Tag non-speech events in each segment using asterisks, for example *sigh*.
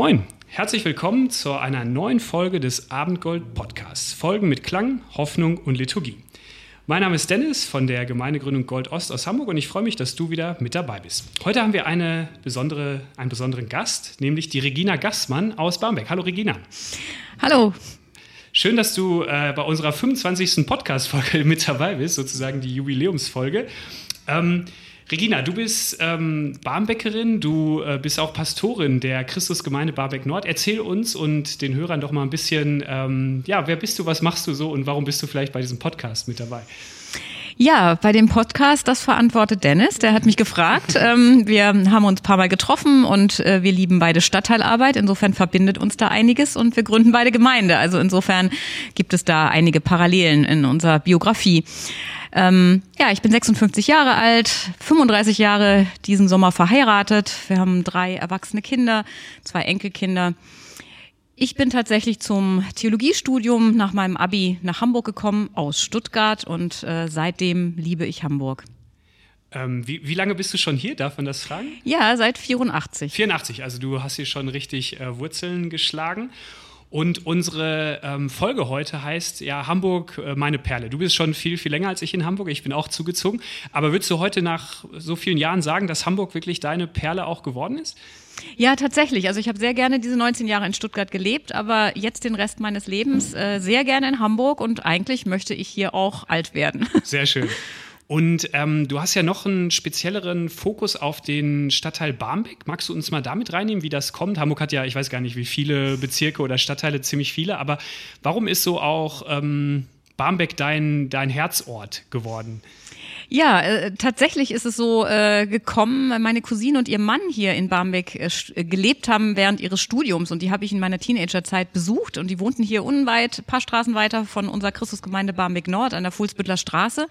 Moin, herzlich willkommen zu einer neuen Folge des Abendgold Podcasts. Folgen mit Klang, Hoffnung und Liturgie. Mein Name ist Dennis von der Gemeindegründung Gold Ost aus Hamburg und ich freue mich, dass du wieder mit dabei bist. Heute haben wir eine besondere, einen besonderen Gast, nämlich die Regina Gassmann aus Barmbek. Hallo Regina. Hallo. Schön, dass du äh, bei unserer 25. Podcast-Folge *laughs* mit dabei bist, sozusagen die Jubiläumsfolge. Ähm, Regina, du bist ähm, Barmbeckerin, du äh, bist auch Pastorin der Christusgemeinde Barmbek Nord. Erzähl uns und den Hörern doch mal ein bisschen, ähm, ja, wer bist du, was machst du so und warum bist du vielleicht bei diesem Podcast mit dabei? Ja, bei dem Podcast, das verantwortet Dennis. Der hat mich gefragt. *laughs* Ähm, wir haben uns ein paar Mal getroffen und äh, wir lieben beide Stadtteilarbeit. Insofern verbindet uns da einiges und wir gründen beide Gemeinde. Also insofern gibt es da einige Parallelen in unserer Biografie. Ähm, ja, ich bin 56 Jahre alt, 35 Jahre diesen Sommer verheiratet. Wir haben drei erwachsene Kinder, zwei Enkelkinder. Ich bin tatsächlich zum Theologiestudium nach meinem Abi nach Hamburg gekommen, aus Stuttgart und äh, seitdem liebe ich Hamburg. Ähm, wie, wie, lange bist du schon hier? Darf man das fragen? Ja, seit 84. 84, also du hast hier schon richtig äh, Wurzeln geschlagen. Und unsere ähm, Folge heute heißt ja Hamburg, äh, meine Perle. Du bist schon viel, viel länger als ich in Hamburg. Ich bin auch zugezogen. Aber würdest du heute nach so vielen Jahren sagen, dass Hamburg wirklich deine Perle auch geworden ist? Ja, tatsächlich. Also ich habe sehr gerne diese 19 Jahre in Stuttgart gelebt, aber jetzt den Rest meines Lebens äh, sehr gerne in Hamburg und eigentlich möchte ich hier auch alt werden. Sehr schön. *laughs* Und ähm, du hast ja noch einen spezielleren Fokus auf den Stadtteil Barmbek. Magst du uns mal damit reinnehmen, wie das kommt? Hamburg hat ja, ich weiß gar nicht, wie viele Bezirke oder Stadtteile, ziemlich viele. Aber warum ist so auch ähm, Barmbek dein, dein Herzort geworden? Ja, äh, tatsächlich ist es so äh, gekommen, meine Cousine und ihr Mann hier in Barmbek äh, äh, gelebt haben während ihres Studiums und die habe ich in meiner Teenagerzeit besucht und die wohnten hier unweit, paar Straßen weiter von unserer Christusgemeinde Barmbek Nord an der Fuhlsbüttler Straße.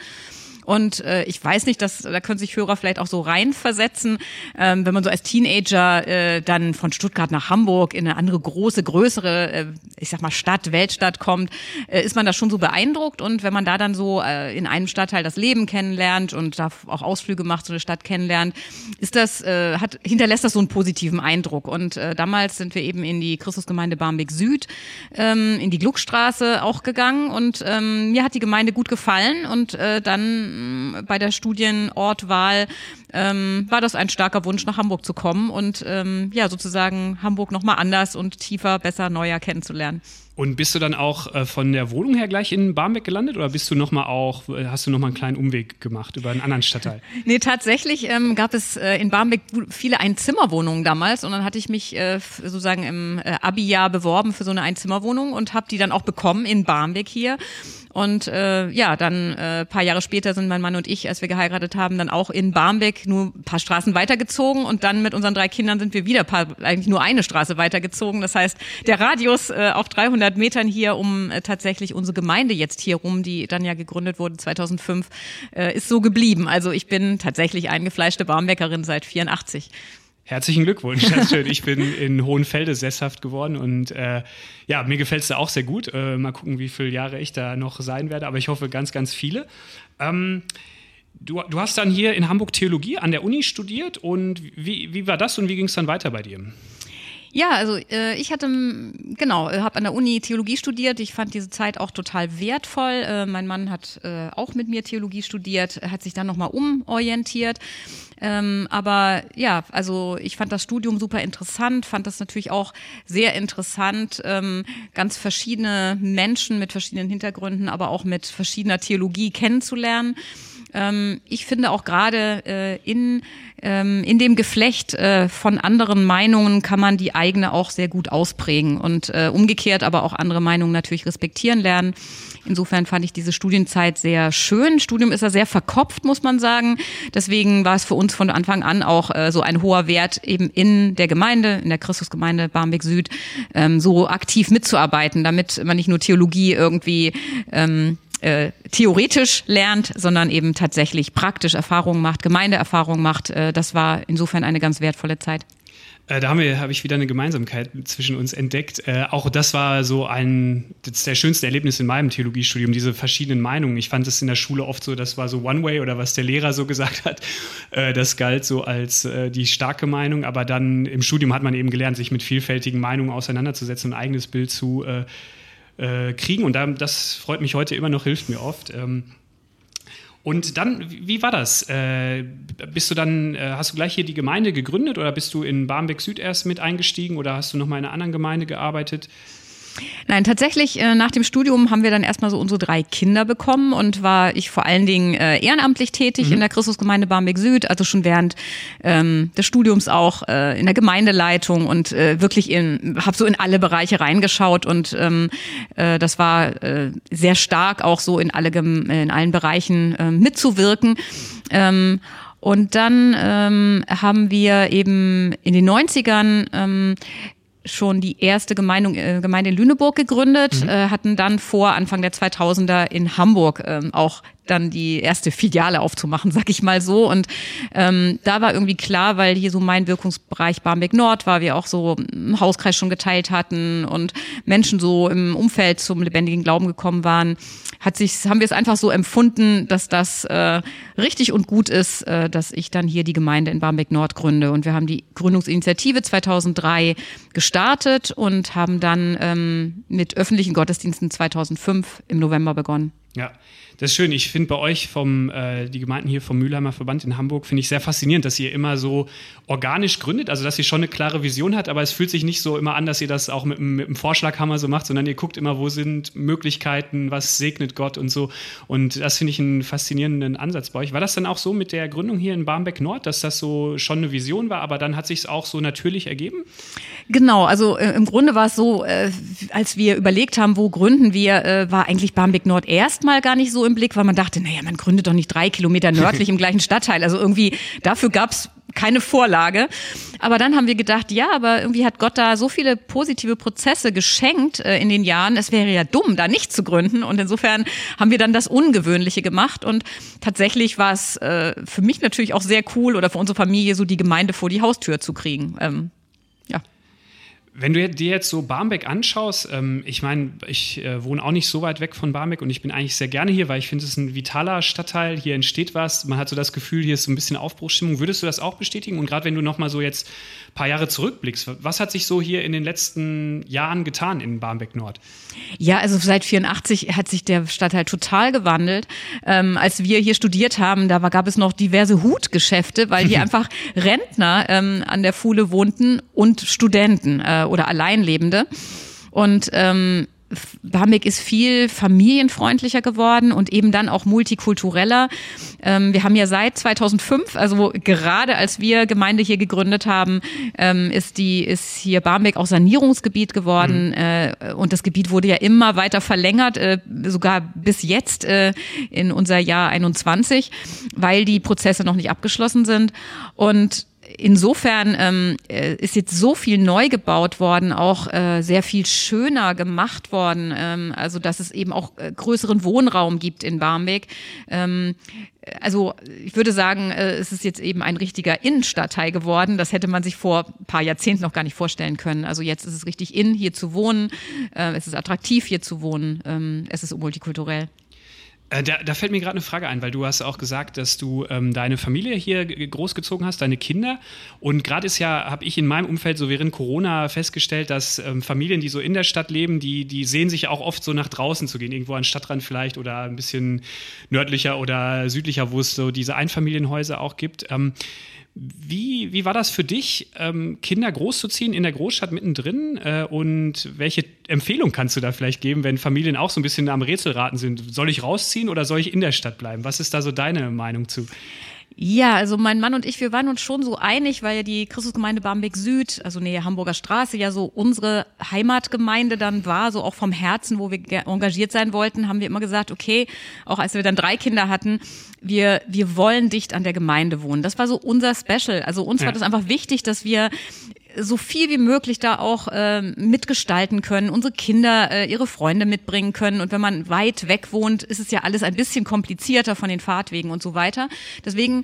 Und äh, ich weiß nicht, dass da können sich Hörer vielleicht auch so reinversetzen, ähm, wenn man so als Teenager äh, dann von Stuttgart nach Hamburg in eine andere große, größere, äh, ich sag mal Stadt, Weltstadt kommt, äh, ist man da schon so beeindruckt. Und wenn man da dann so äh, in einem Stadtteil das Leben kennenlernt und da auch Ausflüge macht, so eine Stadt kennenlernt, ist das äh, hat hinterlässt das so einen positiven Eindruck. Und äh, damals sind wir eben in die Christusgemeinde Barmbek Süd, ähm, in die Gluckstraße auch gegangen und ähm, mir hat die Gemeinde gut gefallen und äh, dann bei der Studienortwahl ähm, war das ein starker Wunsch, nach Hamburg zu kommen und ähm, ja, sozusagen Hamburg nochmal anders und tiefer, besser, neuer kennenzulernen. Und bist du dann auch äh, von der Wohnung her gleich in Barmbek gelandet oder bist du noch mal auch, äh, hast du noch mal einen kleinen Umweg gemacht über einen anderen Stadtteil? *laughs* nee, tatsächlich ähm, gab es äh, in Barmbek viele Einzimmerwohnungen damals und dann hatte ich mich äh, sozusagen im äh, Abi-Jahr beworben für so eine Einzimmerwohnung und habe die dann auch bekommen in Barmbek hier. Und äh, ja, dann äh, paar Jahre später sind mein Mann und ich, als wir geheiratet haben, dann auch in Barmbek nur ein paar Straßen weitergezogen und dann mit unseren drei Kindern sind wir wieder paar, eigentlich nur eine Straße weitergezogen. Das heißt, der Radius äh, auf 300 Metern hier um äh, tatsächlich unsere Gemeinde jetzt hier rum, die dann ja gegründet wurde 2005, äh, ist so geblieben. Also ich bin tatsächlich eingefleischte Barmbekerin seit 84. Herzlichen Glückwunsch, *laughs* das ist schön. Ich bin in Hohenfelde sesshaft geworden und äh, ja, mir gefällt es da auch sehr gut. Äh, mal gucken, wie viele Jahre ich da noch sein werde, aber ich hoffe ganz, ganz viele. Ähm, du, du hast dann hier in Hamburg Theologie an der Uni studiert und wie, wie war das und wie ging es dann weiter bei dir? Ja, also äh, ich hatte, genau, äh, habe an der Uni Theologie studiert. Ich fand diese Zeit auch total wertvoll. Äh, mein Mann hat äh, auch mit mir Theologie studiert, hat sich dann nochmal umorientiert. Ähm, aber ja, also ich fand das Studium super interessant, fand das natürlich auch sehr interessant, ähm, ganz verschiedene Menschen mit verschiedenen Hintergründen, aber auch mit verschiedener Theologie kennenzulernen. Ähm, ich finde auch gerade äh, in, ähm, in dem Geflecht äh, von anderen Meinungen kann man die eigene auch sehr gut ausprägen und äh, umgekehrt aber auch andere Meinungen natürlich respektieren lernen. Insofern fand ich diese Studienzeit sehr schön. Studium ist ja sehr verkopft, muss man sagen. Deswegen war es für uns von Anfang an auch äh, so ein hoher Wert, eben in der Gemeinde, in der Christusgemeinde Barmbek Süd, ähm, so aktiv mitzuarbeiten, damit man nicht nur Theologie irgendwie ähm, äh, theoretisch lernt, sondern eben tatsächlich praktisch Erfahrungen macht, Gemeindeerfahrungen macht. Äh, das war insofern eine ganz wertvolle Zeit. Äh, da haben wir, habe ich wieder eine Gemeinsamkeit zwischen uns entdeckt. Äh, auch das war so ein, das der schönste Erlebnis in meinem Theologiestudium, diese verschiedenen Meinungen. Ich fand es in der Schule oft so, das war so One Way oder was der Lehrer so *laughs* gesagt hat. Äh, das galt so als äh, die starke Meinung, aber dann im Studium hat man eben gelernt, sich mit vielfältigen Meinungen auseinanderzusetzen, ein eigenes Bild zu äh, kriegen. Und das freut mich heute immer noch, hilft mir oft. Ähm, und dann, wie war das? Äh, bist du dann, äh, hast du gleich hier die Gemeinde gegründet oder bist du in Barmbek Süd erst mit eingestiegen oder hast du noch mal in einer anderen Gemeinde gearbeitet? Nein, tatsächlich äh, nach dem Studium haben wir dann erstmal so unsere drei Kinder bekommen und war ich vor allen Dingen äh, ehrenamtlich tätig mhm. in der Christusgemeinde Barmbek Süd, also schon während ähm, des Studiums auch äh, in der Gemeindeleitung und äh, wirklich in, habe so in alle Bereiche reingeschaut und ähm, äh, das war äh, sehr stark auch so in alle in allen Bereichen äh, mitzuwirken. Ähm, und dann ähm, haben wir eben in den 90ern ähm, schon die erste Gemeinde, äh, Gemeinde in Lüneburg gegründet, mhm. äh, hatten dann vor, Anfang der 2000er in Hamburg ähm, auch dann die erste Filiale aufzumachen, sag ich mal so. Und ähm, da war irgendwie klar, weil hier so mein Wirkungsbereich Barmbek Nord war, wir auch so einen Hauskreis schon geteilt hatten und Menschen so im Umfeld zum lebendigen Glauben gekommen waren, hat sich, haben wir es einfach so empfunden, dass das äh, richtig und gut ist, äh, dass ich dann hier die Gemeinde in Barmbek Nord gründe. Und wir haben die Gründungsinitiative 2003 gestartet und haben dann ähm, mit öffentlichen Gottesdiensten 2005 im November begonnen. Ja, das ist schön. Ich finde bei euch vom, äh, die Gemeinden hier vom Mülheimer Verband in Hamburg, finde ich sehr faszinierend, dass ihr immer so organisch gründet, also dass ihr schon eine klare Vision habt, aber es fühlt sich nicht so immer an, dass ihr das auch mit, mit einem Vorschlaghammer so macht, sondern ihr guckt immer, wo sind Möglichkeiten, was segnet Gott und so. Und das finde ich einen faszinierenden Ansatz bei euch. War das dann auch so mit der Gründung hier in Barmbek Nord, dass das so schon eine Vision war, aber dann hat sich es auch so natürlich ergeben? Genau, also äh, im Grunde war es so, äh, als wir überlegt haben, wo gründen wir, äh, war eigentlich Barmbek Nord erstmal gar nicht so im Blick, weil man dachte, naja, man gründet doch nicht drei Kilometer nördlich *laughs* im gleichen Stadtteil. Also irgendwie, dafür gab's keine Vorlage. Aber dann haben wir gedacht, ja, aber irgendwie hat Gott da so viele positive Prozesse geschenkt äh, in den Jahren. Es wäre ja dumm, da nicht zu gründen. Und insofern haben wir dann das Ungewöhnliche gemacht. Und tatsächlich war es äh, für mich natürlich auch sehr cool oder für unsere Familie so die Gemeinde vor die Haustür zu kriegen. Ähm, wenn du dir jetzt so Barmbek anschaust, ähm, ich meine, ich äh, wohne auch nicht so weit weg von Barmbek und ich bin eigentlich sehr gerne hier, weil ich finde, es ist ein vitaler Stadtteil. Hier entsteht was. Man hat so das Gefühl, hier ist so ein bisschen Aufbruchsstimmung. Würdest du das auch bestätigen? Und gerade wenn du nochmal so jetzt paar Jahre zurückblickst, was hat sich so hier in den letzten Jahren getan in Barmbek Nord? Ja, also seit 84 hat sich der Stadtteil total gewandelt. Ähm, als wir hier studiert haben, da war, gab es noch diverse Hutgeschäfte, weil hier *laughs* einfach Rentner ähm, an der Fuhle wohnten und Studenten. Äh, oder Alleinlebende. Und ähm, Barmbek ist viel familienfreundlicher geworden und eben dann auch multikultureller. Ähm, wir haben ja seit 2005, also gerade als wir Gemeinde hier gegründet haben, ähm, ist die ist hier Barmbek auch Sanierungsgebiet geworden mhm. äh, und das Gebiet wurde ja immer weiter verlängert, äh, sogar bis jetzt äh, in unser Jahr 21, weil die Prozesse noch nicht abgeschlossen sind und insofern ähm, äh, ist jetzt so viel neu gebaut worden, auch äh, sehr viel schöner gemacht worden, ähm, also dass es eben auch äh, größeren Wohnraum gibt in Barmbek. Ähm, also ich würde sagen, äh, es ist jetzt eben ein richtiger Innenstadtteil geworden. Das hätte man sich vor ein paar Jahrzehnten noch gar nicht vorstellen können. Also jetzt ist es richtig in, hier zu wohnen. Äh, es ist attraktiv, hier zu wohnen. Ähm, es ist multikulturell. Äh, da, da, fällt mir gerade eine Frage ein, weil du hast auch gesagt, dass du ähm, deine Familie hier großgezogen hast, deine Kinder. Und gerade ist ja, habe ich in meinem Umfeld so während Corona festgestellt, dass ähm, Familien, die so in der Stadt leben, die, die sehen sich auch oft so nach draußen zu gehen, irgendwo an Stadtrand vielleicht oder ein bisschen nördlicher oder südlicher, wo es so diese Einfamilienhäuser auch gibt. Ähm, wie, wie war das für dich, ähm, Kinder großzuziehen in der Großstadt mittendrin? Äh, und welche Empfehlung kannst du da vielleicht geben, wenn Familien auch so ein bisschen am Rätselraten sind? Soll ich rausziehen oder soll ich in der Stadt bleiben? Was ist da so deine Meinung zu? Ja, also mein Mann und ich, wir waren uns schon so einig, weil ja die Christusgemeinde Barmbek Süd, also Nähe Hamburger Straße, ja so unsere Heimatgemeinde dann war, so auch vom Herzen, wo wir engagiert sein wollten, haben wir immer gesagt, okay, auch als wir dann drei Kinder hatten, wir, wir wollen dicht an der Gemeinde wohnen. Das war so unser Special. Also uns ja. war das einfach wichtig, dass wir so viel wie möglich da auch äh, mitgestalten können, unsere Kinder äh, ihre Freunde mitbringen können. Und wenn man weit weg wohnt, ist es ja alles ein bisschen komplizierter von den Fahrtwegen und so weiter. Deswegen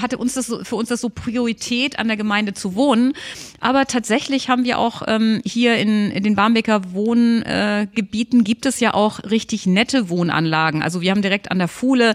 hatte uns das so, für uns das so Priorität, an der Gemeinde zu wohnen. Aber tatsächlich haben wir auch ähm, hier in, in den Barmbeker Wohngebieten äh, gibt es ja auch richtig nette Wohnanlagen. Also wir haben direkt an der Fuhle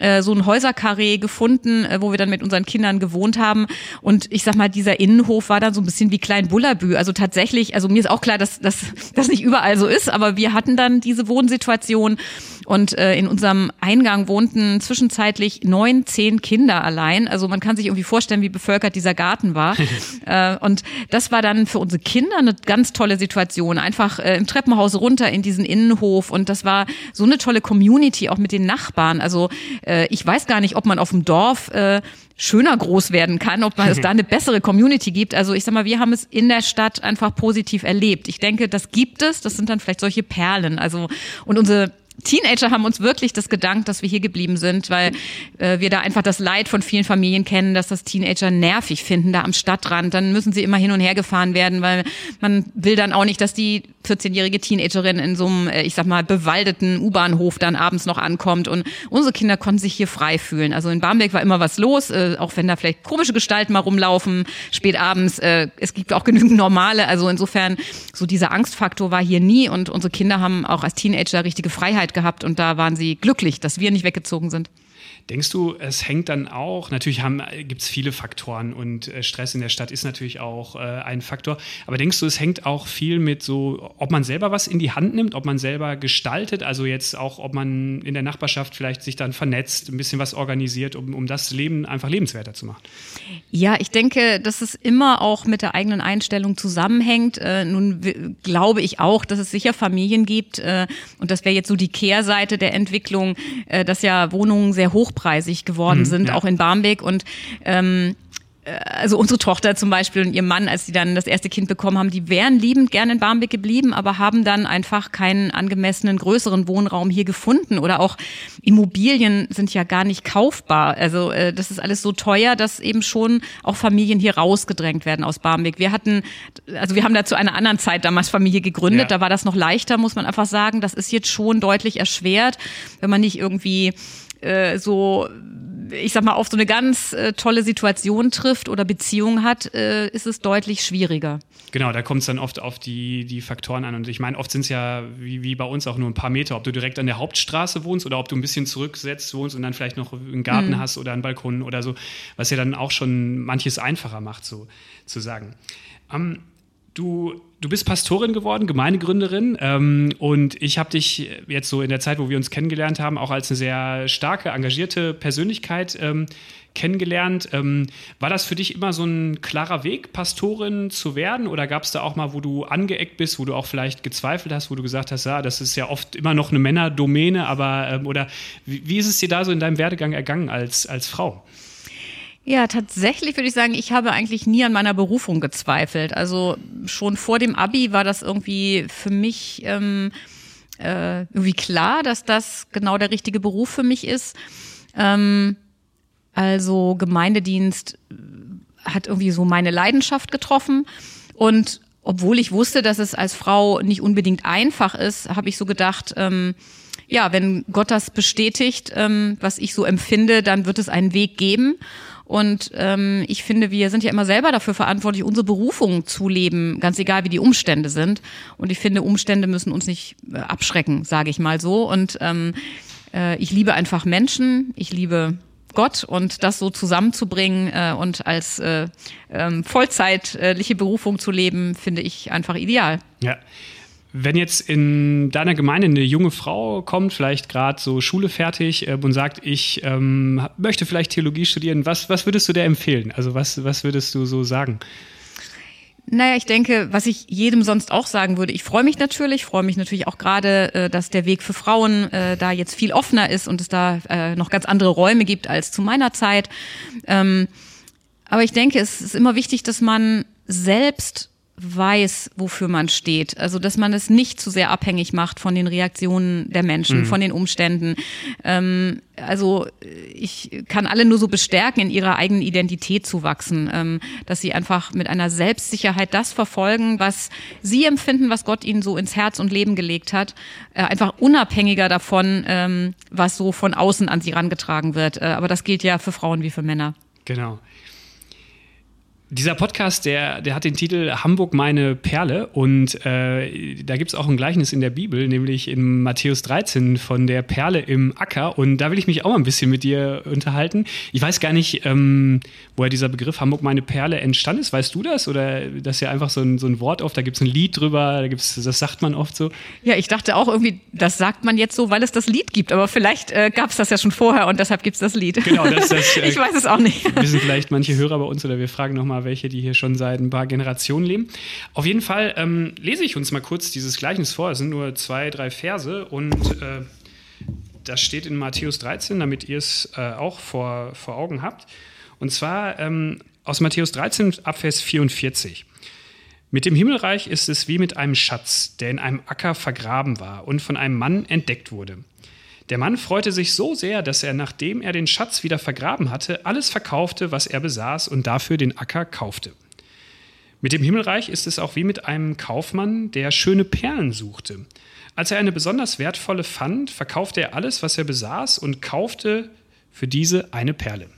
äh, so ein Häuserkarree gefunden, äh, wo wir dann mit unseren Kindern gewohnt haben. Und ich sag mal, dieser Innenhof war dann so ein bisschen wie Klein Bullabü. Also tatsächlich, also mir ist auch klar, dass das nicht überall so ist, aber wir hatten dann diese Wohnsituation und äh, in unserem Eingang wohnten zwischenzeitlich neun, zehn Kinder allein. Also man kann sich irgendwie vorstellen, wie bevölkert dieser Garten war. *laughs* äh, und das war dann für unsere Kinder eine ganz tolle Situation. Einfach äh, im Treppenhaus runter in diesen Innenhof. Und das war so eine tolle Community, auch mit den Nachbarn. Also äh, ich weiß gar nicht, ob man auf dem Dorf äh, schöner groß werden kann, ob man es *laughs* da eine bessere Community gibt. Also ich sag mal, wir haben es in der Stadt einfach positiv erlebt. Ich denke, das gibt es. Das sind dann vielleicht solche Perlen. Also und unsere Teenager haben uns wirklich das gedankt, dass wir hier geblieben sind, weil äh, wir da einfach das Leid von vielen Familien kennen, dass das Teenager nervig finden, da am Stadtrand. Dann müssen sie immer hin und her gefahren werden, weil man will dann auch nicht, dass die 14-jährige Teenagerin in so einem, äh, ich sag mal, bewaldeten U-Bahnhof dann abends noch ankommt. Und unsere Kinder konnten sich hier frei fühlen. Also in Barmbek war immer was los, äh, auch wenn da vielleicht komische Gestalten mal rumlaufen, spät abends. Äh, es gibt auch genügend normale. Also insofern, so dieser Angstfaktor war hier nie. Und unsere Kinder haben auch als Teenager richtige Freiheit Freiheit gehabt und da waren sie glücklich, dass wir nicht weggezogen sind. Denkst du, es hängt dann auch, natürlich gibt es viele Faktoren und äh, Stress in der Stadt ist natürlich auch äh, ein Faktor, aber denkst du, es hängt auch viel mit so, ob man selber was in die Hand nimmt, ob man selber gestaltet, also jetzt auch, ob man in der Nachbarschaft vielleicht sich dann vernetzt, ein bisschen was organisiert, um, um das Leben einfach lebenswerter zu machen? Ja, ich denke, dass es immer auch mit der eigenen Einstellung zusammenhängt. Äh, nun glaube ich auch, dass es sicher Familien gibt äh, und das wäre jetzt so die Kehrseite der Entwicklung, äh, dass ja Wohnungen sehr hoch hochpreisig geworden mhm, sind, ja. auch in Barmbek. Und ähm, äh, also unsere Tochter zum Beispiel und ihr Mann, als sie dann das erste Kind bekommen haben, die wären liebend gerne in Barmbek geblieben, aber haben dann einfach keinen angemessenen größeren Wohnraum hier gefunden oder auch Immobilien sind ja gar nicht kaufbar. Also äh, das ist alles so teuer, dass eben schon auch Familien hier rausgedrängt werden aus Barmbek. Wir hatten, also wir haben da zu einer anderen Zeit damals Familie gegründet, ja. da war das noch leichter, muss man einfach sagen. Das ist jetzt schon deutlich erschwert, wenn man nicht irgendwie äh, so ich sag mal, auf so eine ganz äh, tolle Situation trifft oder Beziehung hat, äh, ist es deutlich schwieriger. Genau, da kommt es dann oft auf die, die Faktoren an. Und ich meine, oft sind es ja wie, wie bei uns auch nur ein paar Meter, ob du direkt an der Hauptstraße wohnst oder ob du ein bisschen zurücksetzt wohnst und dann vielleicht noch einen Garten mhm. hast oder einen Balkon oder so, was ja dann auch schon manches einfacher macht, so zu sagen. Ähm, du Du bist Pastorin geworden, Gemeindegründerin ähm, und ich habe dich jetzt so in der Zeit, wo wir uns kennengelernt haben, auch als eine sehr starke, engagierte Persönlichkeit ähm, kennengelernt. Ähm, war das für dich immer so ein klarer Weg, Pastorin zu werden oder gab es da auch mal, wo du angeeckt bist, wo du auch vielleicht gezweifelt hast, wo du gesagt hast, ja, das ist ja oft immer noch eine Männerdomäne, aber ähm, oder wie, wie, ist es dir da so in deinem Werdegang ergangen als, als Frau? Ja, tatsächlich würde ich sagen, ich habe eigentlich nie an meiner Berufung gezweifelt. Also schon vor dem Abi war das irgendwie für mich ähm, äh, irgendwie klar, dass das genau der richtige Beruf für mich ist. Ähm, also Gemeindedienst hat irgendwie so meine Leidenschaft getroffen und obwohl ich wusste, dass es als Frau nicht unbedingt einfach ist, habe ich so gedacht, ähm, ja, wenn Gott das bestätigt, ähm, was ich so empfinde, dann wird es einen Weg geben. Und ähm, ich finde, wir sind ja immer selber dafür verantwortlich, unsere Berufung zu leben, ganz egal wie die Umstände sind. Und ich finde, Umstände müssen uns nicht äh, abschrecken, sage ich mal so. Und ähm, äh, ich liebe einfach Menschen, ich liebe Gott und das so zusammenzubringen äh, und als äh, ähm, vollzeitliche Berufung zu leben, finde ich einfach ideal. Ja. Wenn jetzt in deiner Gemeinde eine junge Frau kommt, vielleicht gerade so Schule fertig äh, und sagt, ich ähm, möchte vielleicht Theologie studieren, was, was würdest du der empfehlen? Also was, was würdest du so sagen? Naja, ich denke, was ich jedem sonst auch sagen würde, ich freue mich natürlich, freue mich natürlich auch gerade, äh, dass der Weg für Frauen äh, da jetzt viel offener ist und es da äh, noch ganz andere Räume gibt als zu meiner Zeit. Ähm, aber ich denke, es ist immer wichtig, dass man selbst weiß, wofür man steht. Also, dass man es nicht zu sehr abhängig macht von den Reaktionen der Menschen, mhm. von den Umständen. Ähm, also, ich kann alle nur so bestärken, in ihrer eigenen Identität zu wachsen, ähm, dass sie einfach mit einer Selbstsicherheit das verfolgen, was sie empfinden, was Gott ihnen so ins Herz und Leben gelegt hat, äh, einfach unabhängiger davon, ähm, was so von außen an sie rangetragen wird. Äh, aber das gilt ja für Frauen wie für Männer. Genau. Dieser Podcast, der, der hat den Titel Hamburg meine Perle und äh, da gibt es auch ein Gleichnis in der Bibel, nämlich in Matthäus 13 von der Perle im Acker und da will ich mich auch mal ein bisschen mit dir unterhalten. Ich weiß gar nicht, ähm, woher dieser Begriff Hamburg meine Perle entstanden ist. Weißt du das? Oder das ist ja einfach so ein, so ein Wort oft, da gibt es ein Lied drüber, da gibt's, das sagt man oft so. Ja, ich dachte auch irgendwie, das sagt man jetzt so, weil es das Lied gibt, aber vielleicht äh, gab es das ja schon vorher und deshalb gibt es das Lied. Genau, das, das *laughs* äh, Ich weiß es auch nicht. Wissen vielleicht manche Hörer bei uns oder wir fragen nochmal, welche, die hier schon seit ein paar Generationen leben. Auf jeden Fall ähm, lese ich uns mal kurz dieses Gleichnis vor. Es sind nur zwei, drei Verse und äh, das steht in Matthäus 13, damit ihr es äh, auch vor, vor Augen habt. Und zwar ähm, aus Matthäus 13 ab Vers 44. Mit dem Himmelreich ist es wie mit einem Schatz, der in einem Acker vergraben war und von einem Mann entdeckt wurde. Der Mann freute sich so sehr, dass er, nachdem er den Schatz wieder vergraben hatte, alles verkaufte, was er besaß und dafür den Acker kaufte. Mit dem Himmelreich ist es auch wie mit einem Kaufmann, der schöne Perlen suchte. Als er eine besonders wertvolle fand, verkaufte er alles, was er besaß und kaufte für diese eine Perle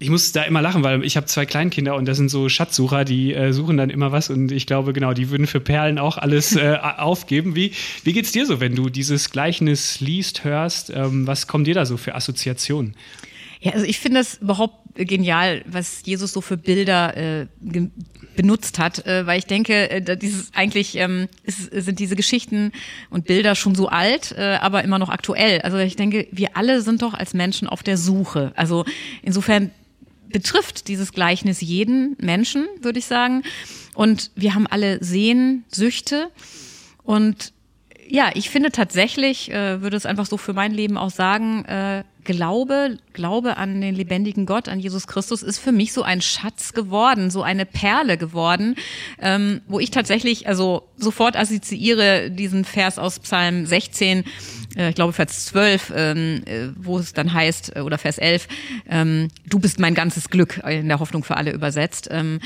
ich muss da immer lachen, weil ich habe zwei Kleinkinder und das sind so Schatzsucher, die äh, suchen dann immer was und ich glaube, genau, die würden für Perlen auch alles äh, *laughs* aufgeben. Wie, wie geht's dir so, wenn du dieses Gleichnis liest, hörst? Ähm, was kommen dir da so für Assoziationen? Ja, also ich finde das überhaupt genial, was Jesus so für Bilder äh, benutzt hat, äh, weil ich denke, äh, dieses eigentlich ähm, ist, sind diese Geschichten und Bilder schon so alt, äh, aber immer noch aktuell. Also ich denke, wir alle sind doch als Menschen auf der Suche. Also insofern betrifft dieses Gleichnis jeden Menschen, würde ich sagen. Und wir haben alle Sehnsüchte. Und ja, ich finde tatsächlich, äh, würde es einfach so für mein Leben auch sagen, äh, Glaube, Glaube an den lebendigen Gott, an Jesus Christus, ist für mich so ein Schatz geworden, so eine Perle geworden, ähm, wo ich tatsächlich also sofort assoziiere diesen Vers aus Psalm 16, äh, ich glaube Vers 12, ähm, äh, wo es dann heißt, äh, oder Vers 11, ähm, du bist mein ganzes Glück, in der Hoffnung für alle übersetzt. Ähm,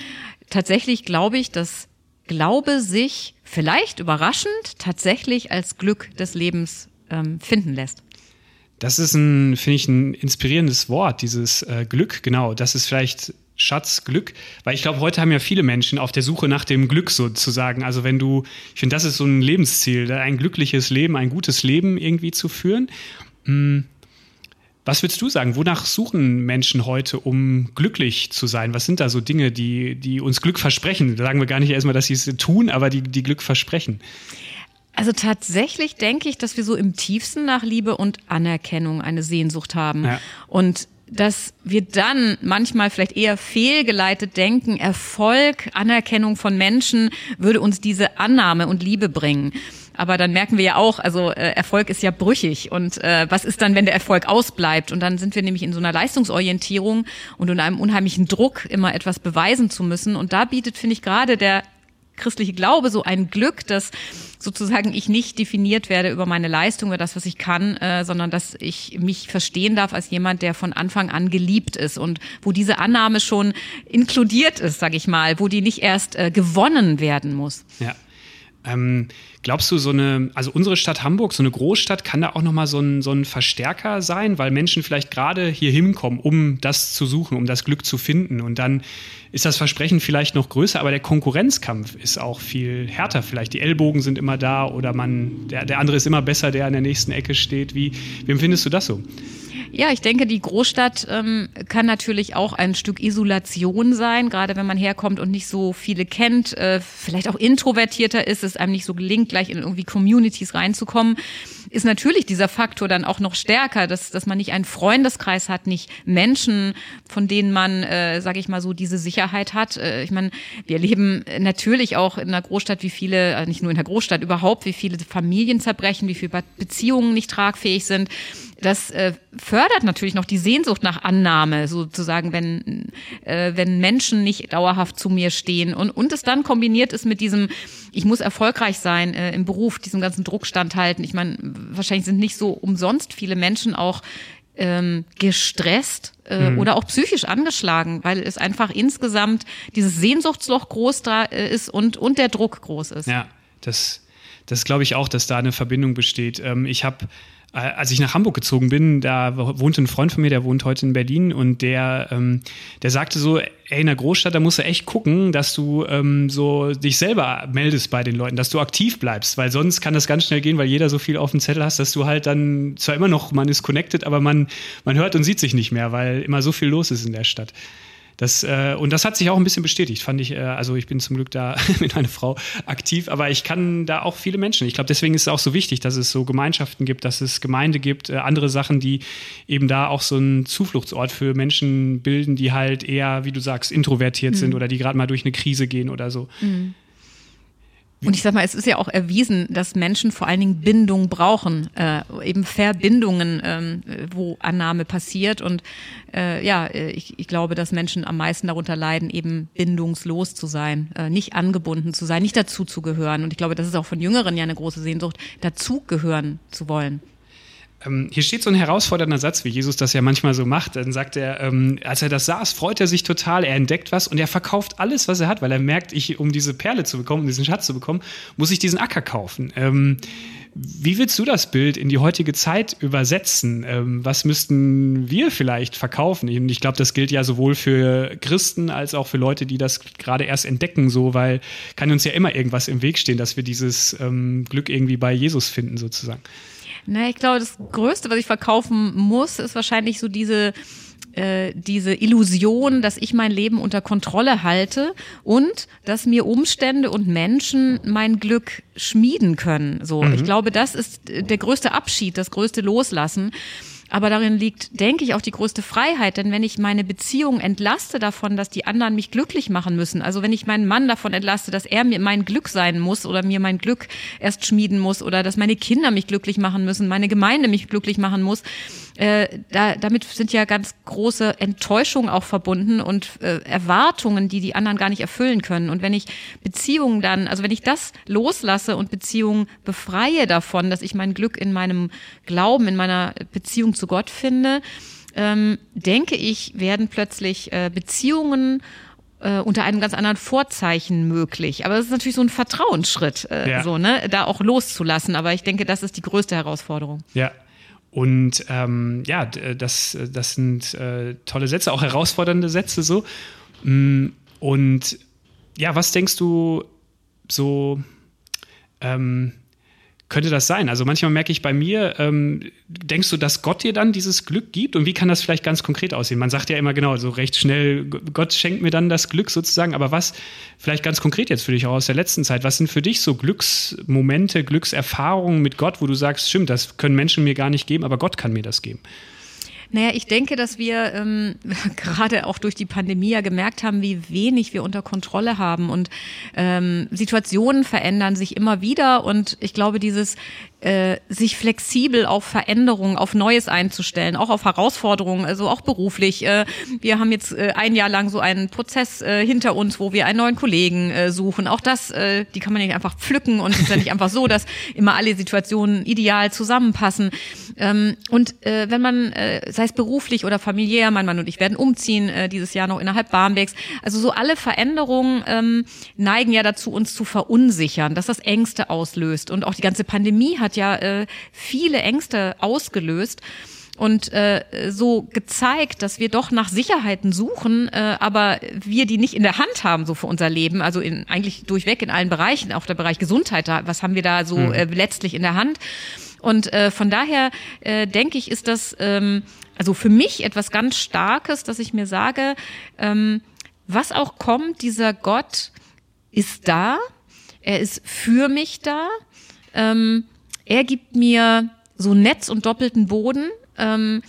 tatsächlich glaube ich, dass Glaube sich vielleicht überraschend tatsächlich als Glück des Lebens finden lässt. Das ist ein, finde ich, ein inspirierendes Wort, dieses äh, Glück, genau. Das ist vielleicht Schatz, Glück, weil ich glaube, heute haben ja viele Menschen auf der Suche nach dem Glück sozusagen. Also wenn du, ich finde, das ist so ein Lebensziel, ein glückliches Leben, ein gutes Leben irgendwie zu führen. Hm. Was würdest du sagen? Wonach suchen Menschen heute, um glücklich zu sein? Was sind da so Dinge, die, die uns Glück versprechen? Da sagen wir gar nicht erstmal, dass sie es tun, aber die, die Glück versprechen. Also tatsächlich denke ich, dass wir so im tiefsten nach Liebe und Anerkennung eine Sehnsucht haben. Ja. Und dass wir dann manchmal vielleicht eher fehlgeleitet denken, Erfolg, Anerkennung von Menschen würde uns diese Annahme und Liebe bringen. Aber dann merken wir ja auch, also äh, Erfolg ist ja brüchig. Und äh, was ist dann, wenn der Erfolg ausbleibt? Und dann sind wir nämlich in so einer Leistungsorientierung und in einem unheimlichen Druck, immer etwas beweisen zu müssen. Und da bietet, finde ich, gerade der christliche Glaube so ein Glück, dass sozusagen ich nicht definiert werde über meine Leistung, über das, was ich kann, äh, sondern dass ich mich verstehen darf als jemand, der von Anfang an geliebt ist und wo diese Annahme schon inkludiert ist, sage ich mal, wo die nicht erst äh, gewonnen werden muss. Ja. Ähm, glaubst du, so eine, also unsere Stadt Hamburg, so eine Großstadt, kann da auch nochmal so ein, so ein Verstärker sein, weil Menschen vielleicht gerade hier hinkommen, um das zu suchen, um das Glück zu finden. Und dann ist das Versprechen vielleicht noch größer, aber der Konkurrenzkampf ist auch viel härter. Vielleicht die Ellbogen sind immer da oder man, der, der andere ist immer besser, der an der nächsten Ecke steht. Wie, wie empfindest du das so? Ja, ich denke, die Großstadt ähm, kann natürlich auch ein Stück Isolation sein, gerade wenn man herkommt und nicht so viele kennt, äh, vielleicht auch introvertierter ist, es einem nicht so gelingt, gleich in irgendwie Communities reinzukommen, ist natürlich dieser Faktor dann auch noch stärker, dass, dass man nicht einen Freundeskreis hat, nicht Menschen, von denen man, äh, sage ich mal so, diese Sicherheit hat. Äh, ich meine, wir leben natürlich auch in einer Großstadt, wie viele, äh, nicht nur in der Großstadt überhaupt, wie viele Familien zerbrechen, wie viele Beziehungen nicht tragfähig sind das äh, fördert natürlich noch die Sehnsucht nach Annahme, sozusagen, wenn, äh, wenn Menschen nicht dauerhaft zu mir stehen und, und es dann kombiniert ist mit diesem, ich muss erfolgreich sein äh, im Beruf, diesem ganzen Druck standhalten. Ich meine, wahrscheinlich sind nicht so umsonst viele Menschen auch ähm, gestresst äh, mhm. oder auch psychisch angeschlagen, weil es einfach insgesamt dieses Sehnsuchtsloch groß da äh, ist und, und der Druck groß ist. Ja, das, das glaube ich auch, dass da eine Verbindung besteht. Ähm, ich habe äh, als ich nach Hamburg gezogen bin, da wohnte ein Freund von mir, der wohnt heute in Berlin und der, ähm, der sagte so, ey, in der Großstadt, da musst du echt gucken, dass du ähm, so dich selber meldest bei den Leuten, dass du aktiv bleibst, weil sonst kann das ganz schnell gehen, weil jeder so viel auf dem Zettel hast, dass du halt dann zwar immer noch, man ist connected, aber man, man hört und sieht sich nicht mehr, weil immer so viel los ist in der Stadt. Das, äh, und das hat sich auch ein bisschen bestätigt, fand ich. Äh, also ich bin zum Glück da *laughs* mit meiner Frau aktiv, aber ich kann da auch viele Menschen. Ich glaube, deswegen ist es auch so wichtig, dass es so Gemeinschaften gibt, dass es Gemeinde gibt, äh, andere Sachen, die eben da auch so einen Zufluchtsort für Menschen bilden, die halt eher, wie du sagst, introvertiert mhm. sind oder die gerade mal durch eine Krise gehen oder so. Mhm. Und ich sag mal, es ist ja auch erwiesen, dass Menschen vor allen Dingen Bindung brauchen, äh, eben Verbindungen, ähm, wo Annahme passiert. Und äh, ja, ich, ich glaube, dass Menschen am meisten darunter leiden, eben bindungslos zu sein, äh, nicht angebunden zu sein, nicht dazu zu gehören. Und ich glaube, das ist auch von Jüngeren ja eine große Sehnsucht, dazugehören zu wollen. Ähm, hier steht so ein herausfordernder Satz, wie Jesus das ja manchmal so macht. Dann sagt er, ähm, als er das saß, freut er sich total, er entdeckt was und er verkauft alles, was er hat, weil er merkt, ich, um diese Perle zu bekommen, um diesen Schatz zu bekommen, muss ich diesen Acker kaufen. Ähm, wie willst du das Bild in die heutige Zeit übersetzen? Ähm, was müssten wir vielleicht verkaufen? Ich glaube, das gilt ja sowohl für Christen als auch für Leute, die das gerade erst entdecken, so, weil kann uns ja immer irgendwas im Weg stehen, dass wir dieses ähm, Glück irgendwie bei Jesus finden, sozusagen. Na, ich glaube, das Größte, was ich verkaufen muss, ist wahrscheinlich so diese äh, diese Illusion, dass ich mein Leben unter Kontrolle halte und dass mir Umstände und Menschen mein Glück schmieden können. So, mhm. ich glaube, das ist der größte Abschied, das größte Loslassen. Aber darin liegt, denke ich, auch die größte Freiheit. Denn wenn ich meine Beziehung entlaste davon, dass die anderen mich glücklich machen müssen, also wenn ich meinen Mann davon entlaste, dass er mir mein Glück sein muss oder mir mein Glück erst schmieden muss oder dass meine Kinder mich glücklich machen müssen, meine Gemeinde mich glücklich machen muss, äh, da, damit sind ja ganz große Enttäuschungen auch verbunden und äh, Erwartungen, die die anderen gar nicht erfüllen können. Und wenn ich Beziehungen dann, also wenn ich das loslasse und Beziehungen befreie davon, dass ich mein Glück in meinem Glauben, in meiner Beziehung zu Gott finde, ähm, denke ich, werden plötzlich äh, Beziehungen äh, unter einem ganz anderen Vorzeichen möglich. Aber das ist natürlich so ein Vertrauensschritt, äh, ja. so, ne, da auch loszulassen. Aber ich denke, das ist die größte Herausforderung. Ja, und ähm, ja, das, das sind äh, tolle Sätze, auch herausfordernde Sätze so. Mm, und ja, was denkst du so, ähm, könnte das sein? Also manchmal merke ich bei mir, ähm, denkst du, dass Gott dir dann dieses Glück gibt? Und wie kann das vielleicht ganz konkret aussehen? Man sagt ja immer genau, so recht schnell, Gott schenkt mir dann das Glück sozusagen. Aber was vielleicht ganz konkret jetzt für dich auch aus der letzten Zeit, was sind für dich so Glücksmomente, Glückserfahrungen mit Gott, wo du sagst, stimmt, das können Menschen mir gar nicht geben, aber Gott kann mir das geben? Naja, ich denke, dass wir ähm, *laughs* gerade auch durch die Pandemie ja gemerkt haben, wie wenig wir unter Kontrolle haben. Und ähm, Situationen verändern sich immer wieder. Und ich glaube, dieses äh, sich flexibel auf Veränderungen, auf Neues einzustellen, auch auf Herausforderungen, also auch beruflich. Äh, wir haben jetzt äh, ein Jahr lang so einen Prozess äh, hinter uns, wo wir einen neuen Kollegen äh, suchen. Auch das, äh, die kann man nicht einfach pflücken und es ist ja nicht einfach so, dass immer alle Situationen ideal zusammenpassen. Ähm, und äh, wenn man, äh, sei es beruflich oder familiär, mein Mann und ich werden umziehen äh, dieses Jahr noch innerhalb Barmbeks. Also so alle Veränderungen ähm, neigen ja dazu, uns zu verunsichern, dass das Ängste auslöst. Und auch die ganze Pandemie hat ja äh, viele Ängste ausgelöst und äh, so gezeigt, dass wir doch nach Sicherheiten suchen, äh, aber wir die nicht in der Hand haben so für unser Leben, also in, eigentlich durchweg in allen Bereichen, auch der Bereich Gesundheit, was haben wir da so hm. äh, letztlich in der Hand? Und äh, von daher äh, denke ich, ist das ähm, also für mich etwas ganz Starkes, dass ich mir sage, ähm, was auch kommt, dieser Gott ist da, er ist für mich da, ähm, er gibt mir so Netz und doppelten Boden. Ähm,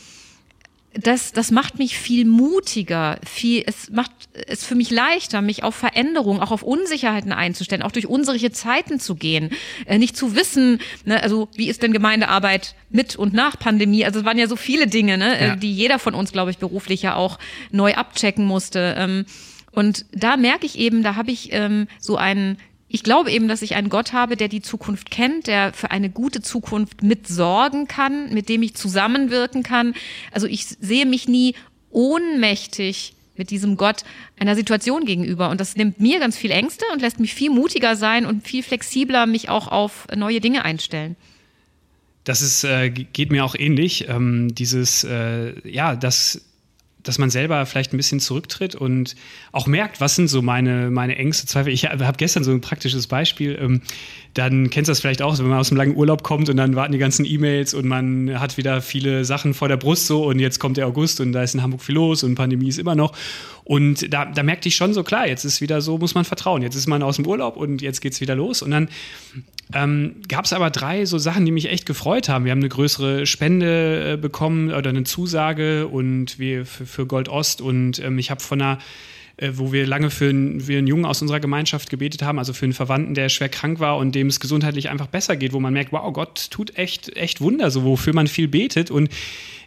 das, das macht mich viel mutiger, viel, es macht es für mich leichter, mich auf Veränderungen, auch auf Unsicherheiten einzustellen, auch durch unsere Zeiten zu gehen, äh, nicht zu wissen, ne, also wie ist denn Gemeindearbeit mit und nach Pandemie? Also es waren ja so viele Dinge, ne, äh, ja. die jeder von uns, glaube ich, beruflich ja auch neu abchecken musste. Ähm, und da merke ich eben, da habe ich ähm, so einen ich glaube eben, dass ich einen Gott habe, der die Zukunft kennt, der für eine gute Zukunft mitsorgen kann, mit dem ich zusammenwirken kann. Also ich sehe mich nie ohnmächtig mit diesem Gott einer Situation gegenüber. Und das nimmt mir ganz viel Ängste und lässt mich viel mutiger sein und viel flexibler mich auch auf neue Dinge einstellen. das ist, äh, geht mir auch ähnlich. Ähm, dieses, äh, ja, das dass man selber vielleicht ein bisschen zurücktritt und auch merkt, was sind so meine, meine Ängste, Zweifel. Ich habe gestern so ein praktisches Beispiel. Ähm, dann kennst du das vielleicht auch, wenn man aus einem langen Urlaub kommt und dann warten die ganzen E-Mails und man hat wieder viele Sachen vor der Brust so und jetzt kommt der August und da ist in Hamburg viel los und Pandemie ist immer noch. Und da, da merkte ich schon so, klar, jetzt ist wieder so, muss man vertrauen. Jetzt ist man aus dem Urlaub und jetzt geht's wieder los. Und dann ähm, gab es aber drei so Sachen, die mich echt gefreut haben. Wir haben eine größere Spende äh, bekommen oder eine Zusage und wir für, für Gold Ost und ähm, ich habe von einer äh, wo wir lange für einen, für einen Jungen aus unserer Gemeinschaft gebetet haben, also für einen Verwandten, der schwer krank war und dem es gesundheitlich einfach besser geht, wo man merkt, wow, Gott tut echt, echt Wunder, so wofür man viel betet. Und